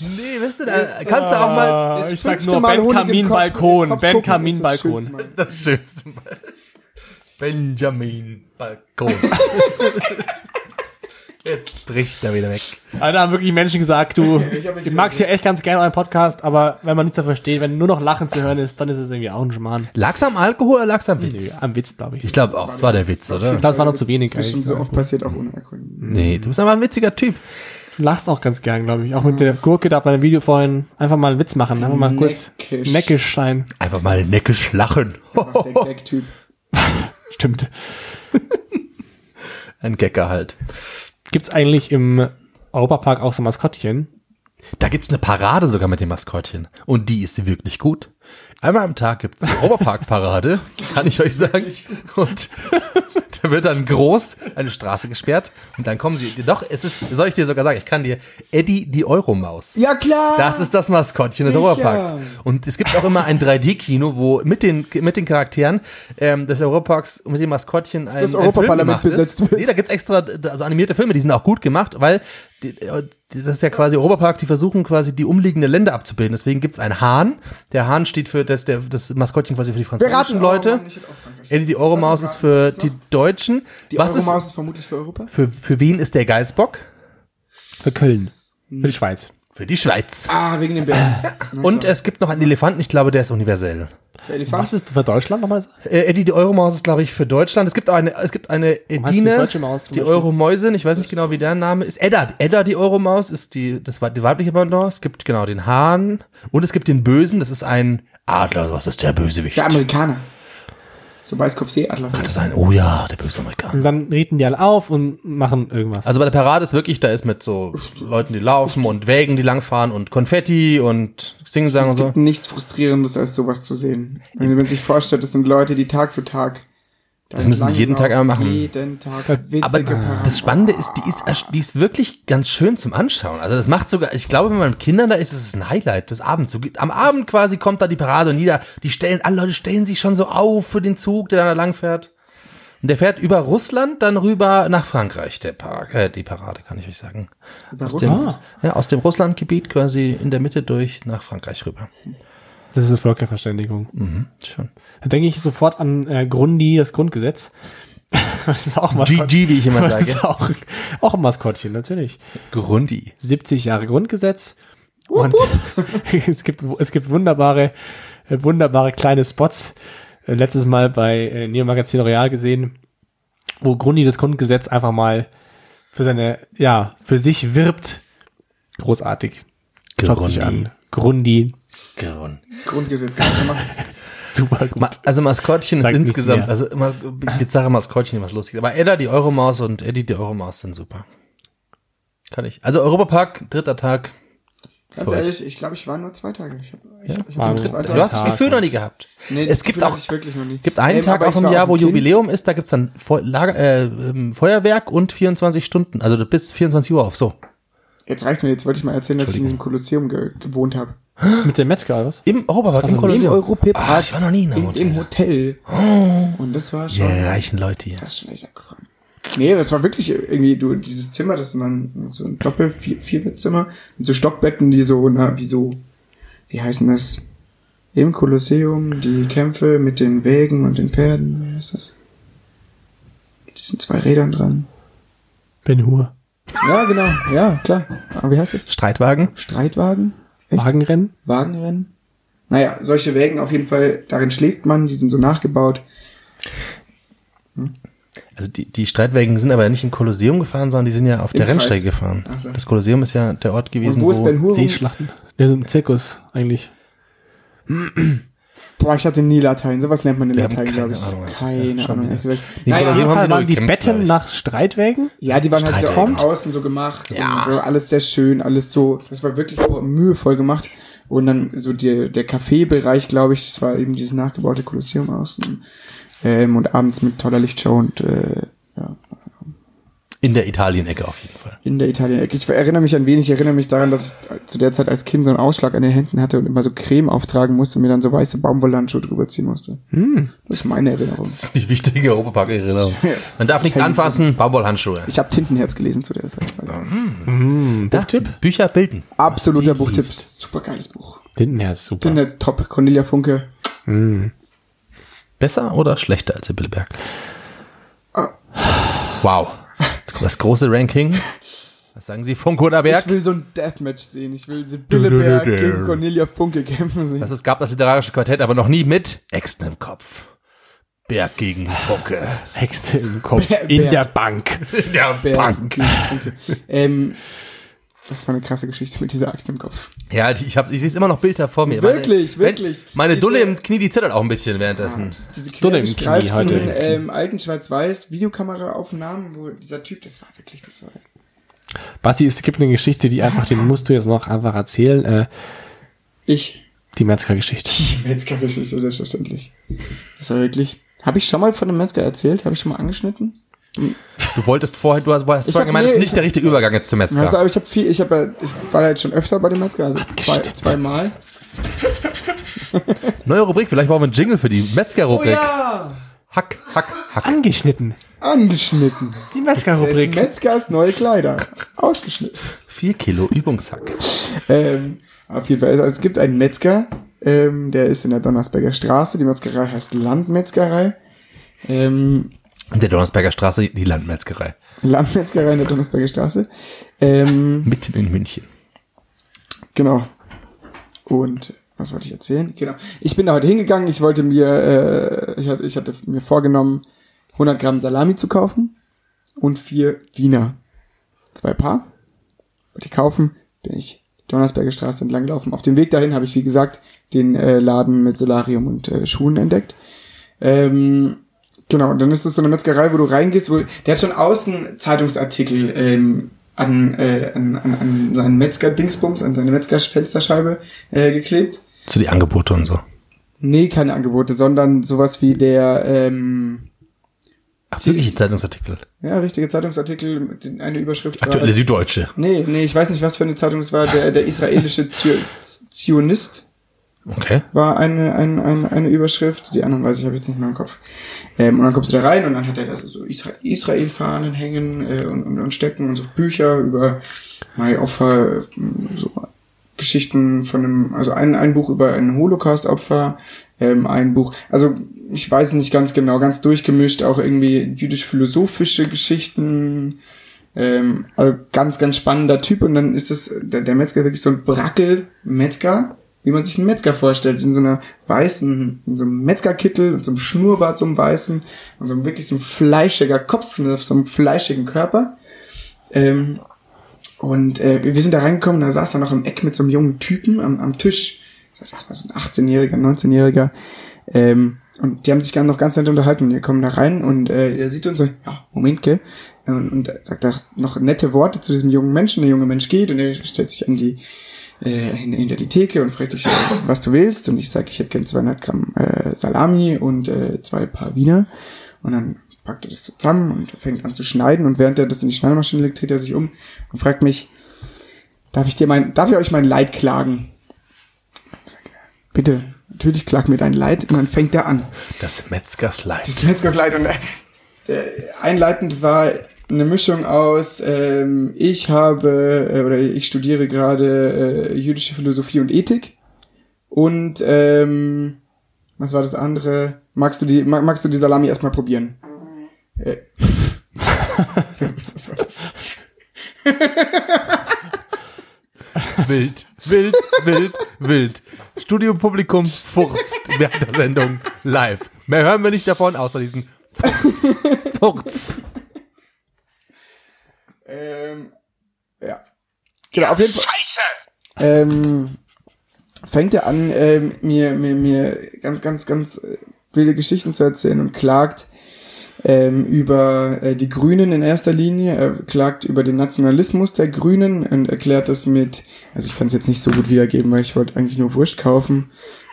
Nee, weißt du, da kannst du auch mal Das ich sag nur Mal Ben Kamin Balkon, Kopf Ben gucken, Kamin das Balkon. Schönste Mal. das schönste Mal. Benjamin Balkon. Jetzt bricht er wieder weg. Also, da haben wirklich Menschen gesagt, du, Ich hab mich ich mag's ja echt ganz gerne euren Podcast, aber wenn man nichts mehr versteht, wenn nur noch Lachen zu hören ist, dann ist es irgendwie auch ein Schmarrn. Lag's am Alkohol oder lag's am Nö, Witz? am Witz, glaube ich. Ich glaube auch, es war der Witz, oder? glaube, es war noch zu wenig Das ist schon so oft passiert, auch ohne Erkunden. Nee, du bist aber ein witziger Typ. Lachst auch ganz gern, glaube ich. Auch mit der Gurke da bei dem Video vorhin. Einfach mal einen Witz machen. Einfach mal kurz Neckisch. neckisch sein. Einfach mal neckisch lachen. Der Gag-Typ. Stimmt. Ein Gecker halt. Gibt's eigentlich im Europapark auch so Maskottchen? Da gibt's eine Parade sogar mit dem Maskottchen. Und die ist wirklich gut. Einmal am Tag gibt's die Oberpark-Parade, kann ich euch sagen. Und Da wird dann groß eine Straße gesperrt und dann kommen sie. Doch, es ist, soll ich dir sogar sagen, ich kann dir Eddie die Euromaus. Ja, klar. Das ist das Maskottchen des Sicher. Europaparks. Und es gibt auch immer ein 3D-Kino, wo mit den, mit den Charakteren ähm, des Europaparks und mit dem Maskottchen ein, Das ein Europaparlament ist. besetzt wird. Nee, da gibt's extra also animierte Filme, die sind auch gut gemacht, weil die, die, das ist ja quasi Europapark, die versuchen quasi die umliegende Länder abzubilden. Deswegen gibt's einen Hahn. Der Hahn steht für das, der, das Maskottchen quasi für die französischen Leute. Eddie die Euromaus ist für die Deutschen. Die Was ist, Euromaus ist vermutlich für Europa. für, für wen ist der Geißbock? Für Köln. Für die Schweiz. Für die Schweiz. Ah, wegen den Bären. Und es gibt noch einen Elefanten, ich glaube, der ist universell. Elefant. Was ist für Deutschland nochmal? Äh, Eddie, die Euromaus ist, glaube ich, für Deutschland. Es gibt auch eine, es gibt eine Edine, deutsche Maus die? Euromäusin, ich weiß nicht genau, wie der Name ist. Edda, Edda, die Euromaus, ist die, das war die weibliche Pendant. Es gibt genau den Hahn und es gibt den Bösen, das ist ein Adler, das ist der Bösewicht. Der Amerikaner. So Weißkopfseeadler. Könnte sein, oh ja, der böse Amerikaner. Und dann reden die alle auf und machen irgendwas. Also bei der Parade ist wirklich, da ist mit so Leuten, die laufen und Wägen, die langfahren und Konfetti und Singsang Es und so. gibt nichts Frustrierendes, als sowas zu sehen. Wenn man sich vorstellt, das sind Leute, die Tag für Tag. Das müssen die jeden Tag einmal machen. Jeden Tag Aber Paraden. das Spannende ist, die ist, die ist wirklich ganz schön zum Anschauen. Also das macht sogar, ich glaube, wenn man mit Kindern da ist, ist es ein Highlight des Abends. So, geht- am Abend quasi kommt da die Parade und jeder, die stellen, alle Leute stellen sich schon so auf für den Zug, der da lang fährt. Und der fährt über Russland, dann rüber nach Frankreich, der Park, äh, die Parade, kann ich euch sagen. Über Aus dem, Russland. ja, aus dem Russlandgebiet quasi in der Mitte durch nach Frankreich rüber. Das ist Völkerverständigung. Mhm, schon. Da denke ich sofort an äh, Grundi, das Grundgesetz. das ist auch ein Maskottchen. GG, wie ich immer Das ist sage. auch, auch ein Maskottchen, natürlich. Grundi. 70 Jahre Grundgesetz. Und es gibt, es gibt wunderbare, äh, wunderbare kleine Spots. Äh, Letztes Mal bei äh, Neo Magazin Royal gesehen, wo Grundi das Grundgesetz einfach mal für seine, ja, für sich wirbt. Großartig. Schaut sich Grundi. an. Grundi. Grund. Grundgesetz kann ich schon machen. Super gut. Ma also Maskottchen ist Sagt nichts insgesamt, mehr. also immer bizarre Maskottchen, was lustig. Aber Edda, die Euromaus und Eddie, die Euromaus sind super. Kann ich. Also Europapark, dritter Tag. Ganz euch. ehrlich, ich glaube, ich war nur zwei Tage. Ich hab, ich, ich War hab nur zwei drei Du hast das Gefühl noch nie gehabt. Nee, es das gibt auch, hatte ich wirklich noch nie. gibt einen Ähm, Tag auch ich im Jahr, auch wo Kind. Jubiläum ist, da gibt's dann Feu Lager, äh, ähm, Feuerwerk und 24 Stunden, also bis 24 Uhr auf, so. Jetzt reicht's mir, jetzt wollte ich mal erzählen, dass ich in diesem Kolosseum ge gewohnt habe. Mit dem Metzger oder was? Im Europapark, im Im Kolosseum. Europapark. Ah, ich war noch nie in einem in dem Hotel. Und das war schon, Ja, reichen Leute hier. das ist schon echt abgefahren. Nee, das war wirklich irgendwie, du, dieses Zimmer, das ist man so ein Doppel, vier, Vierbettzimmer mit so Stockbetten, die so, na, wie so, wie heißen das? Im Kolosseum, die Kämpfe mit den Wägen und den Pferden, wie heißt das? Die sind zwei Rädern dran. Ben Hur. Ja, genau, ja, klar. Aber wie heißt das? Streitwagen. Streitwagen? Echt? Wagenrennen. Wagenrennen? Naja, solche Wägen auf jeden Fall, darin schläft man, die sind so nachgebaut. Also die, die Streitwagen sind aber nicht im Kolosseum gefahren, sondern die sind ja auf der Kreis. Rennstrecke gefahren. So. Das Kolosseum ist ja der Ort gewesen, Und wo ist Ben Hur? Seeschlachten. Der ist ein Zirkus eigentlich. Boah, ich hatte nie Latein. Sowas lernt man in Wir Latein, glaube ich. Ahnung. Keine Ja, Ahnung, ehrlich gesagt. Nee, Naja, aber Auf so jeden haben Fall sie nur waren die Betten nach Streitwägen. ja, die waren halt so Streitwagen. außen so gemacht. Ja. Und so alles sehr schön, alles so. Das war wirklich auch mühevoll gemacht. Und dann so der, der Café-Bereich, glaube ich, das war eben dieses nachgebaute Kolosseum außen. Ähm, und abends mit toller Lichtshow und äh, In der Italien-Ecke auf jeden Fall. in der Italien-Ecke. Ich erinnere mich an wenig, ich erinnere mich daran, dass ich zu der Zeit als Kind so einen Ausschlag an den Händen hatte und immer so Creme auftragen musste und mir dann so weiße Baumwollhandschuhe drüber ziehen musste. Das ist meine Erinnerung. Das ist die wichtige Europapark-Erinnerung. Man darf nichts anfassen, Baumwollhandschuhe. Ich habe Tintenherz gelesen zu der Zeit. Buchtipp? Bücher bilden. Absoluter Buchtipp. Super geiles Buch. Tintenherz, super. Tintenherz top. Cornelia Funke. Besser oder schlechter als Sibylle Berg? Ah. Wow. Jetzt kommt das große Ranking. Was sagen Sie, Funk oder Berg? Ich will so ein Deathmatch sehen. Ich will Sibylle Berg gegen Cornelia Funke kämpfen sehen. Das es gab das literarische Quartett, aber noch nie mit Äxten im Kopf. Berg gegen Funke. Hexe im Kopf Berg. in der Bank. Der Berg gegen Funke. ähm, das war eine krasse Geschichte mit dieser Axt im Kopf. Ja, die, ich, hab's, ich sehe es immer noch Bilder vor mir. Wirklich, meine, wirklich. Meine Diese- Dulle im Knie, die zittert auch ein bisschen währenddessen. Diese Stunde im Knie heute. ähm, alten Schwarz-Weiß Videokameraaufnahmen, wo dieser Typ, das war wirklich, das war Basti, es gibt eine Geschichte, die einfach, den musst du jetzt noch einfach erzählen. Äh, ich. die Metzger-Geschichte. Die Metzger-Geschichte, selbstverständlich. Das war wirklich. Habe ich schon mal von dem Metzger erzählt? Habe ich schon mal angeschnitten? Du wolltest vorher, du hast, du hast Ich vorher hab- gemeint, das ist nee, nicht der richtige Übergang jetzt zum Metzger. Also, aber ich habe viel, ich habe, ja- ich war ja jetzt schon öfter bei dem Metzger, also zwei, zweimal. Neue Rubrik, vielleicht brauchen wir einen Jingle für die Metzger-Rubrik. Oh ja! Hack, Hack, Hack. Angeschnitten. Angeschnitten. Die Metzger-Rubrik. Metzgers neue Kleider. Ausgeschnitten. Vier Kilo Übungshack. Ähm, auf jeden Fall. Also, es gibt einen Metzger, ähm, der ist in der Donnersberger Straße. Die Metzgerei heißt Landmetzgerei. Ähm, der Donnersberger Straße, die Landmetzgerei. Landmetzgerei in der Donnersberger Straße. Ähm, Mitten in München. genau. Und was wollte ich erzählen? Genau. Ich bin da heute hingegangen. Ich wollte mir, äh, ich, hatte, ich hatte mir vorgenommen, 100 Gramm Salami zu kaufen und vier Wiener. Zwei Paar. Wollte ich kaufen. Bin ich Donnersberger Straße entlang gelaufen. Auf dem Weg dahin habe ich, wie gesagt, den äh, Laden mit Solarium und äh, Schuhen entdeckt. Ähm, genau, und dann ist es so eine Metzgerei, wo du reingehst, wo der hat schon außen Zeitungsartikel ähm, an, äh, an, an, an seinen Metzger-Dingsbums, an seine Metzger-Fensterscheibe äh, geklebt. Zu die Angebote und so. Nee, keine Angebote, sondern sowas wie der, ähm, Ach, wirkliche Zeitungsartikel. ja, richtige Zeitungsartikel, eine Überschrift war, Aktuelle Süddeutsche. Nee, nee, ich weiß nicht, was für eine Zeitung es war, der, der israelische Zio- Zionist Okay. war eine, eine, eine, eine Überschrift, die anderen weiß ich, habe ich jetzt nicht mehr im Kopf. Ähm, und dann kommst du da rein und dann hat er da so, so Isra Israel-Fahnen hängen äh, und, und, und Stecken und so Bücher über mein Opfer, so Geschichten von einem, also ein, ein Buch über ein Holocaust-Opfer, ähm, ein Buch, also ich weiß nicht ganz genau, ganz durchgemischt, auch irgendwie jüdisch-philosophische Geschichten, ähm, also ganz, ganz spannender Typ und dann ist das, der, der Metzger wirklich so ein Brackel-Metzger, wie man sich einen Metzger vorstellt, in so einer weißen, in so einem Metzgerkittel und so einem Schnurrbart, so einem weißen, und so einem wirklich so einem fleischiger Kopf, und auf so einem fleischigen Körper. Ähm, und äh, wir sind da reingekommen, da saß er noch im Eck mit so einem jungen Typen am, am Tisch. Das war so ein 18-Jähriger, 19-Jähriger. Ähm, und die haben sich dann noch ganz nett unterhalten. Und wir kommen da rein und äh, er sieht uns so, ja, Momentke. Und, und er sagt da noch nette Worte zu diesem jungen Menschen. Der junge Mensch geht und er stellt sich an die äh, hin- hinter die Theke und fragt dich, äh, was du willst. Und ich sage, ich hätte gern 200 Gramm äh, Salami und äh, zwei Paar Wiener. Und dann packt er das zusammen und fängt an zu schneiden. Und während er das in die Schneidemaschine legt, dreht er sich um und fragt mich, darf ich dir mein, darf ich euch mein Leid klagen? Ich sag, bitte, natürlich klag mir dein Leid. Und dann fängt er an. Das Metzgers Leid. Das Metzgers Leid. Und äh, der, einleitend war eine Mischung aus, ähm, ich habe äh, oder ich studiere gerade äh, jüdische Philosophie und Ethik. Und ähm, was war das andere? Magst du die, mag, magst du die Salami erstmal probieren? Äh, was war das? Wild, wild, wild, wild. Studiopublikum furzt während der Sendung live. Mehr hören wir nicht davon, außer diesen Furz. Furz. Ähm, ja. Genau, auf jeden Fall. Scheiße! ähm, fängt er an, ähm, mir, mir, mir ganz, ganz, ganz äh, wilde Geschichten zu erzählen und klagt ähm, über äh, die Grünen in erster Linie. Er klagt über den Nationalismus der Grünen und erklärt das mit, also ich kann es jetzt nicht so gut wiedergeben, weil ich wollte eigentlich nur Wurst kaufen.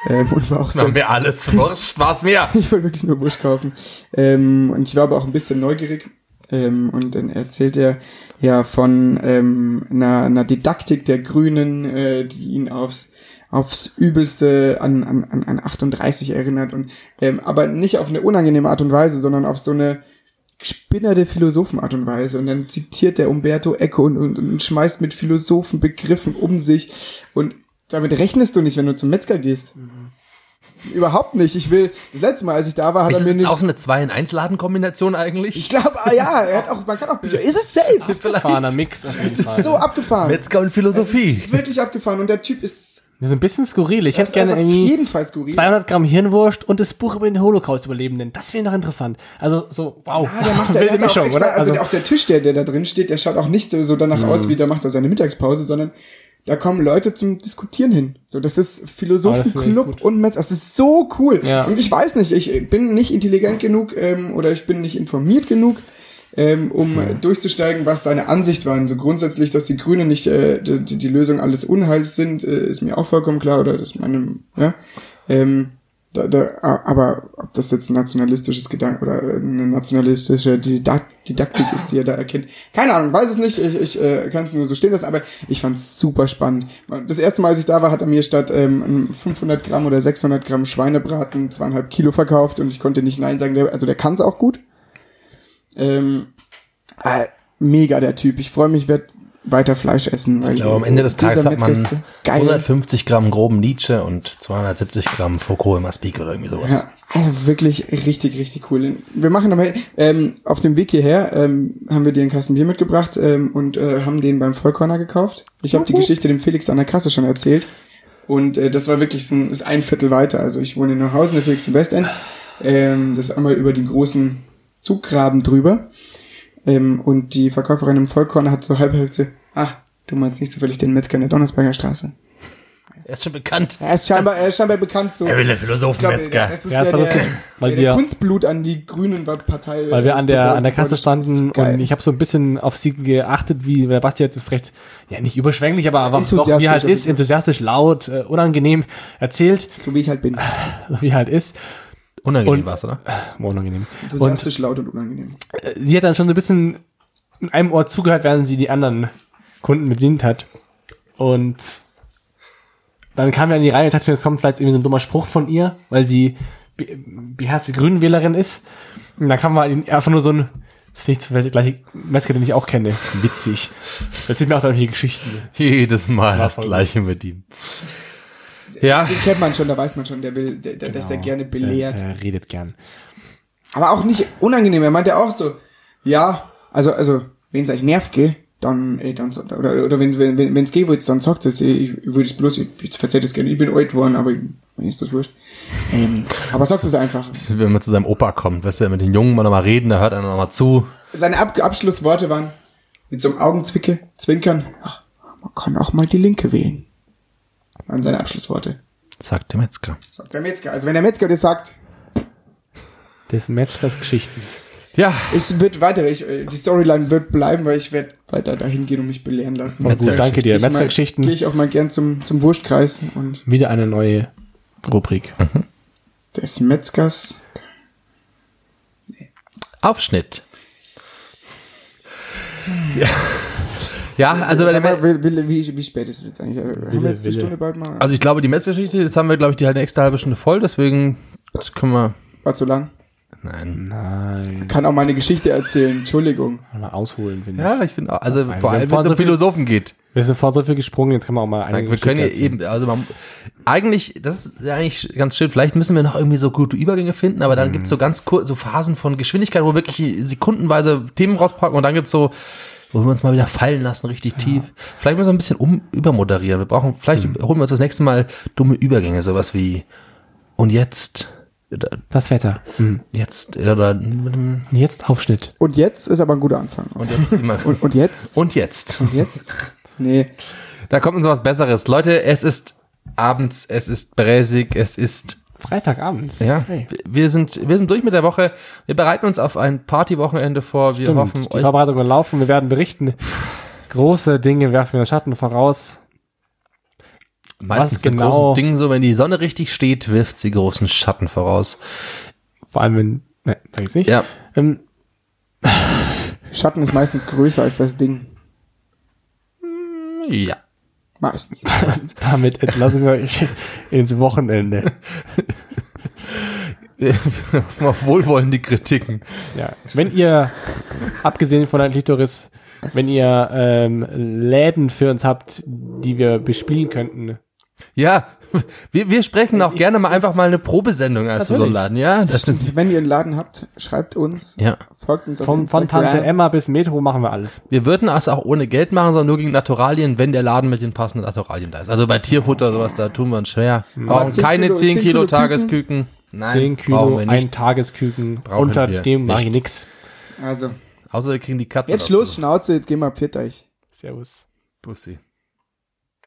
Ähm, und war auch sehr, wir alles. Wurst war's mir. ich wollte wirklich nur Wurst kaufen. Ähm, und ich war aber auch ein bisschen neugierig. Ähm, und dann erzählt er ja von ähm, einer, einer Didaktik der Grünen, äh, die ihn aufs aufs Übelste an, an, an, an 38 erinnert und ähm, aber nicht auf eine unangenehme Art und Weise, sondern auf so eine spinnerte Philosophenart und Weise. Und dann zitiert der Umberto Eco und, und, und schmeißt mit Philosophenbegriffen um sich. Und damit rechnest du nicht, wenn du zum Metzger gehst. Überhaupt nicht. Ich will, das letzte Mal, als ich da war, hat Ist er mir es nicht. auch eine 2 in 1 Ladenkombination eigentlich? Ich glaube, ah, ja, er hat auch, man kann auch Bücher. Ist es safe? Fahrener Mix auf jeden Es ist so abgefahren. Metzger und Es Philosophie. ist wirklich abgefahren. Und der Typ ist, Das ist ein bisschen skurril. Ich das hätte ist gerne auf irgendwie jeden Fall skurril. 200 Gramm Hirnwurst und das Buch über den Holocaust-Überlebenden. Das wäre noch interessant. Also so, wow. Ah, der macht der, der hat auch extra, also, Also, auch der Tisch, der, der da drin steht, der schaut auch nicht so, so danach Mhm. aus, wie der macht er seine Mittagspause, sondern da kommen Leute zum Diskutieren hin. So, das ist Ah, Philosophenclub gut. und Metz. Das ist so cool. Ja. Und ich weiß nicht, ich bin nicht intelligent genug ähm, oder ich bin nicht informiert genug, ähm, um äh, durchzusteigen, was seine Ansicht war. Und so grundsätzlich, dass die Grünen nicht äh, die, die die Lösung alles Unheils sind, äh, ist mir auch vollkommen klar. Oder das meine, ja. Ähm, Da, da, aber ob das jetzt ein nationalistisches Gedanke oder eine nationalistische Didakt Didaktik ist, die er da erkennt, keine Ahnung, weiß es nicht. Ich, ich äh, kann es nur so stehen lassen, aber ich fand es super spannend. Das erste Mal, als ich da war, hat er mir statt ähm, 500 Gramm oder 600 Gramm Schweinebraten zweieinhalb Kilo verkauft und ich konnte nicht nein sagen. Der, also der kann es auch gut. Ähm, äh, mega der Typ. Ich freue mich, werd weiter Fleisch essen. Weil Ich glaube, am Ende des Tages hat man ist so geil. 150 Gramm groben Nietzsche und 270 Gramm Foucault im Aspik oder irgendwie sowas. Ja, also wirklich richtig, richtig cool. Wir machen aber ähm, auf dem Weg hierher ähm, haben wir dir einen Kasten Bier mitgebracht ähm, und äh, haben den beim Vollkorner gekauft. Ich habe die Geschichte dem Felix an der Kasse schon erzählt und äh, das war wirklich so ein, ist ein Viertel weiter. Also ich wohne in Neuhausen, der Felix im Westend. Ähm, das ist einmal über den großen Zuggraben drüber. Ähm, und die Verkäuferin im Vollkorner hat so halb so, ach, du meinst nicht zufällig den Metzger in der Donnersberger Straße. Er ist schon bekannt. Er ist scheinbar, er ist scheinbar bekannt so. Er will der Philosophenmetzger. das ist Ja, das der, war der, weil der, der wir- Kunstblut an die Grünen Partei. Weil wir an der, an der Kasse Das standen und ich habe so ein bisschen auf sie geachtet, wie der Basti hat das recht, ja nicht überschwänglich, aber einfach doch, wie halt ist, enthusiastisch, laut, äh, unangenehm erzählt, So wie ich halt bin. wie halt ist, Unangenehm Und- war's, oder? unangenehm. Und Enthusiastisch, laut und unangenehm. äh, sie hat dann schon so ein bisschen in einem Ohr zugehört, während sie die anderen Kunden bedient hat. Und dann kam er in die Reihe und dachte, jetzt kommt vielleicht irgendwie so ein dummer Spruch von ihr, weil sie be- beherzte Grünenwählerin ist. Und dann kam mal einfach nur so ein, das ist nicht so der gleiche Metzger, den ich auch kenne. Witzig. Erzählt mir auch solche Geschichten. Jedes Mal War das Gleiche mit ihm. Ja, Den kennt man schon, da weiß man schon, der will, der, der, dass der gerne belehrt. Er, er redet gern. Aber auch nicht unangenehm. Er meinte auch so, ja, also, also, wenn es euch nervt, gell, dann, äh, dann, oder, oder wenn, wenn, wenn es geht, wollt, dann sagt es, ich, ich würde es bloß, ich, ich verzeih das gerne, ich bin alt geworden, aber ich, mir ist das wurscht. Ähm, aber sagt es einfach. wenn man zu seinem Opa kommt, weißt du, mit den Jungen mal nochmal reden, da hört einer nochmal zu. Seine Ab Abschlussworte waren mit so einem Augenzwicke, Zwinkern, ach, man kann auch mal die Linke wählen. Waren seine Abschlussworte. Sagt der Metzger. Sagt der Metzger. Also wenn der Metzger das sagt, Das sind Metzgers Geschichten. Ja, es wird weiter, ich, äh, die Storyline wird bleiben, weil ich werde weiter dahin gehen und mich belehren lassen. Na gut, danke dir. Gehe ich mal- Metzgergeschichten. Gehe ich auch mal gern zum, zum Wurstkreis und Wieder eine neue Rubrik. des Metzgers. Aufschnitt. Ja, ja also bei der mal, wie, wie, wie, wie spät ist es jetzt eigentlich? Haben wir jetzt die Wille. Stunde bald mal? Also ich glaube, die Metzgeschichte, jetzt haben wir, glaube ich, die halt eine extra halbe Stunde voll, deswegen das können wir. War zu lang. Nein. Nein. Kann auch mal eine Geschichte erzählen. Entschuldigung. Mal ausholen, finde ich. Ja, ich finde auch, also Nein, vor allem, wenn es so um Philosophen geht. Wir sind vorhin so viel gesprungen, jetzt können wir auch mal eine wir können Geschichte eben, also man, eigentlich, das ist eigentlich ganz schön, vielleicht müssen wir noch irgendwie so gute Übergänge finden, aber dann gibt's so ganz kurz, so Phasen von Geschwindigkeit, wo wir wirklich sekundenweise Themen rauspacken und dann gibt's so, wo wir uns mal wieder fallen lassen, richtig tief. Vielleicht müssen wir ein bisschen um, übermoderieren. Wir brauchen, vielleicht holen wir uns das nächste Mal dumme Übergänge, sowas wie, und jetzt, Das Wetter. Hm. jetzt, oder, Jetzt Aufschnitt. Und jetzt ist aber ein guter Anfang. und jetzt, Und, und jetzt? und jetzt. Und jetzt? Nee. Da kommt uns was Besseres. Leute, es ist abends, es ist bräsig, es ist Freitagabend. Ja, Hey. wir sind, wir sind durch mit der Woche. Wir bereiten uns auf ein Partywochenende vor. Wir Stimmt. hoffen, Die euch, Vorbereitungen laufen. Wir werden berichten. Große Dinge werfen wir Schatten voraus. meistens genau- großen Dingen so, wenn die Sonne richtig steht, wirft sie großen Schatten voraus. Vor allem, wenn, ne, sag ich's nicht. Ja. Ähm, Schatten ist meistens größer als das Ding. Ja. Meistens. damit entlassen wir euch ins Wochenende. auf wohlwollende Kritiken. Ja. Wenn ihr, abgesehen von der Klitoris, wenn ihr ähm, Läden für uns habt, die wir bespielen könnten, Ja, wir, wir sprechen auch gerne mal einfach mal eine Probesendung als so Natürlich. laden. Ja, das stimmt. Wenn ihr einen Laden habt, schreibt uns. Ja. Folgt uns auf von, von. Tante Emma bis Metro machen wir alles. Wir würden das auch ohne Geld machen, sondern nur gegen Naturalien, wenn der Laden mit den passenden Naturalien da ist. Also bei Tierfutter, sowas, da tun wir uns schwer. Brauchen 10 keine Kilo- 10 10 Kilo, Kilo Tagesküken. Nein, 10 brauchen Kilo, ein nicht. Tagesküken, Brauchen unter wir dem mache ich nicht. nix. Also, Außer wir kriegen die Katze. jetzt. Schluss, Schnauze, jetzt gehen wir pfiat euch. Servus. Pussy.